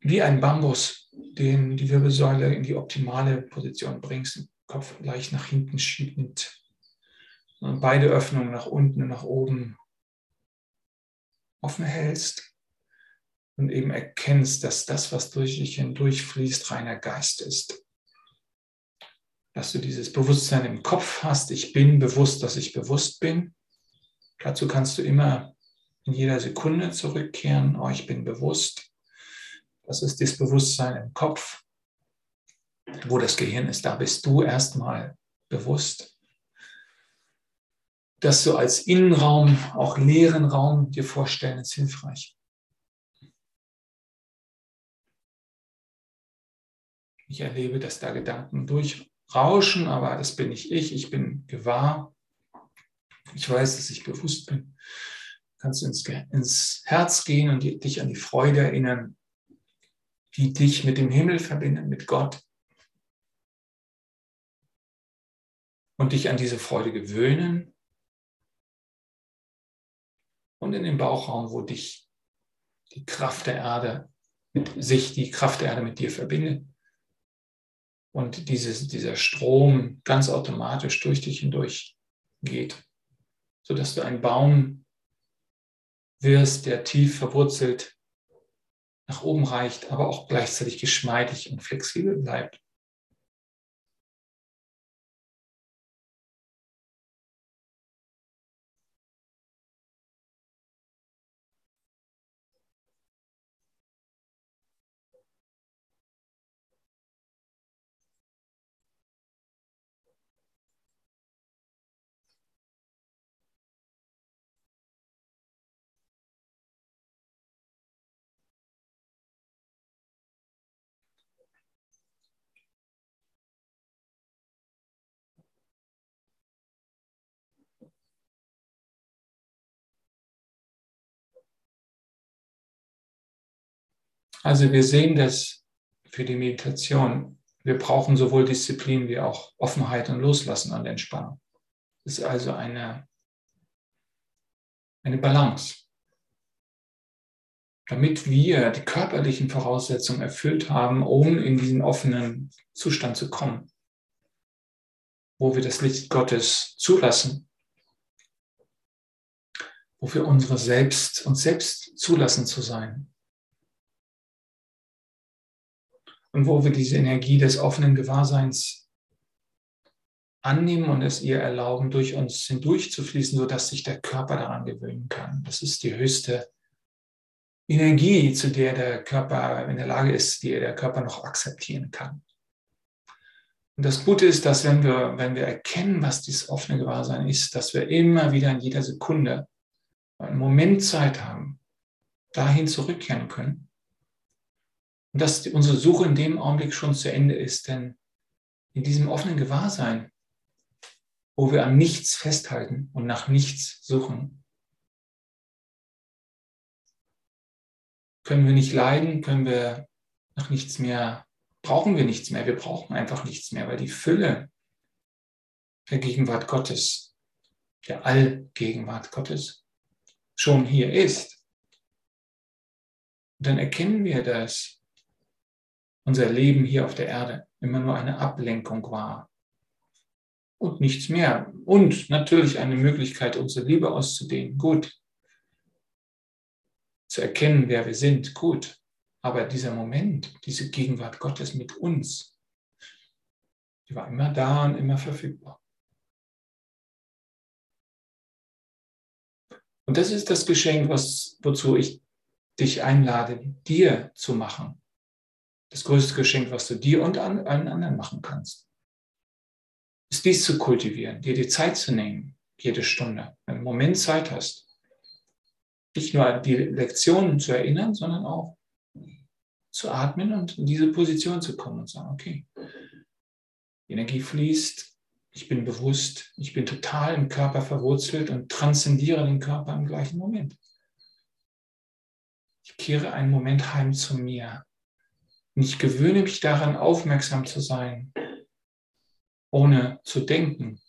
wie ein Bambus, den die Wirbelsäule in die optimale Position bringst, Kopf leicht nach hinten schiebend beide Öffnungen nach unten und nach oben offen hältst und eben erkennst, dass das, was durch dich hindurch fließt, reiner Geist ist. Dass du dieses Bewusstsein im Kopf hast, ich bin bewusst, dass ich bewusst bin. Dazu kannst du immer in jeder Sekunde zurückkehren, oh, ich bin bewusst. Das ist das Bewusstsein im Kopf. Wo das Gehirn ist, da bist du erstmal bewusst das so als Innenraum, auch leeren Raum dir vorstellen, ist hilfreich. Ich erlebe, dass da Gedanken durchrauschen, aber das bin nicht ich. Ich bin gewahr. Ich weiß, dass ich bewusst bin. Du kannst ins, ins Herz gehen und dich an die Freude erinnern, die dich mit dem Himmel verbindet, mit Gott. Und dich an diese Freude gewöhnen und in den Bauchraum, wo dich die Kraft der Erde mit sich, die Kraft der Erde mit dir verbindet. Und dieses, dieser Strom ganz automatisch durch dich hindurch geht, sodass du ein Baum wirst, der tief verwurzelt nach oben reicht, aber auch gleichzeitig geschmeidig und flexibel bleibt. Also wir sehen das für die Meditation. Wir brauchen sowohl Disziplin wie auch Offenheit und Loslassen und Entspannung. Es ist also eine, eine Balance. Damit wir die körperlichen Voraussetzungen erfüllt haben, um in diesen offenen Zustand zu kommen, wo wir das Licht Gottes zulassen, wo wir unsere selbst, uns selbst zulassen zu sein, und wo wir diese Energie des offenen Gewahrseins annehmen und es ihr erlauben, durch uns hindurchzufließen, sodass sich der Körper daran gewöhnen kann. Das ist die höchste Energie, zu der der Körper in der Lage ist, die der Körper noch akzeptieren kann. Und das Gute ist, dass wenn wir, wenn wir erkennen, was dieses offene Gewahrsein ist, dass wir immer wieder in jeder Sekunde einen Moment Zeit haben, dahin zurückkehren können und dass unsere Suche in dem Augenblick schon zu Ende ist, denn in diesem offenen Gewahrsein, wo wir an nichts festhalten und nach nichts suchen, können wir nicht leiden, können wir nach nichts mehr, brauchen wir nichts mehr, wir brauchen einfach nichts mehr, weil die Fülle der Gegenwart Gottes, der Allgegenwart Gottes schon hier ist. Und dann erkennen wir, dass unser Leben hier auf der Erde immer nur eine Ablenkung war. und nichts mehr. Und natürlich eine Möglichkeit, unsere Liebe auszudehnen. Gut. Zu erkennen, wer wir sind. Gut. Aber dieser Moment, diese Gegenwart Gottes mit uns, die war immer da und immer verfügbar. Und das ist das Geschenk, was, wozu ich dich einlade, dir zu machen. Das größte Geschenk, was du dir und allen anderen machen kannst ist dies zu kultivieren, dir die Zeit zu nehmen, jede Stunde, wenn du einen Moment Zeit hast, nicht nur an die Lektionen zu erinnern, sondern auch zu atmen und in diese Position zu kommen und sagen, okay, die Energie fließt, ich bin bewusst, ich bin total im Körper verwurzelt und transzendiere den Körper im gleichen Moment. Ich kehre einen Moment heim zu mir. Und ich gewöhne mich daran, aufmerksam zu sein, ohne zu denken,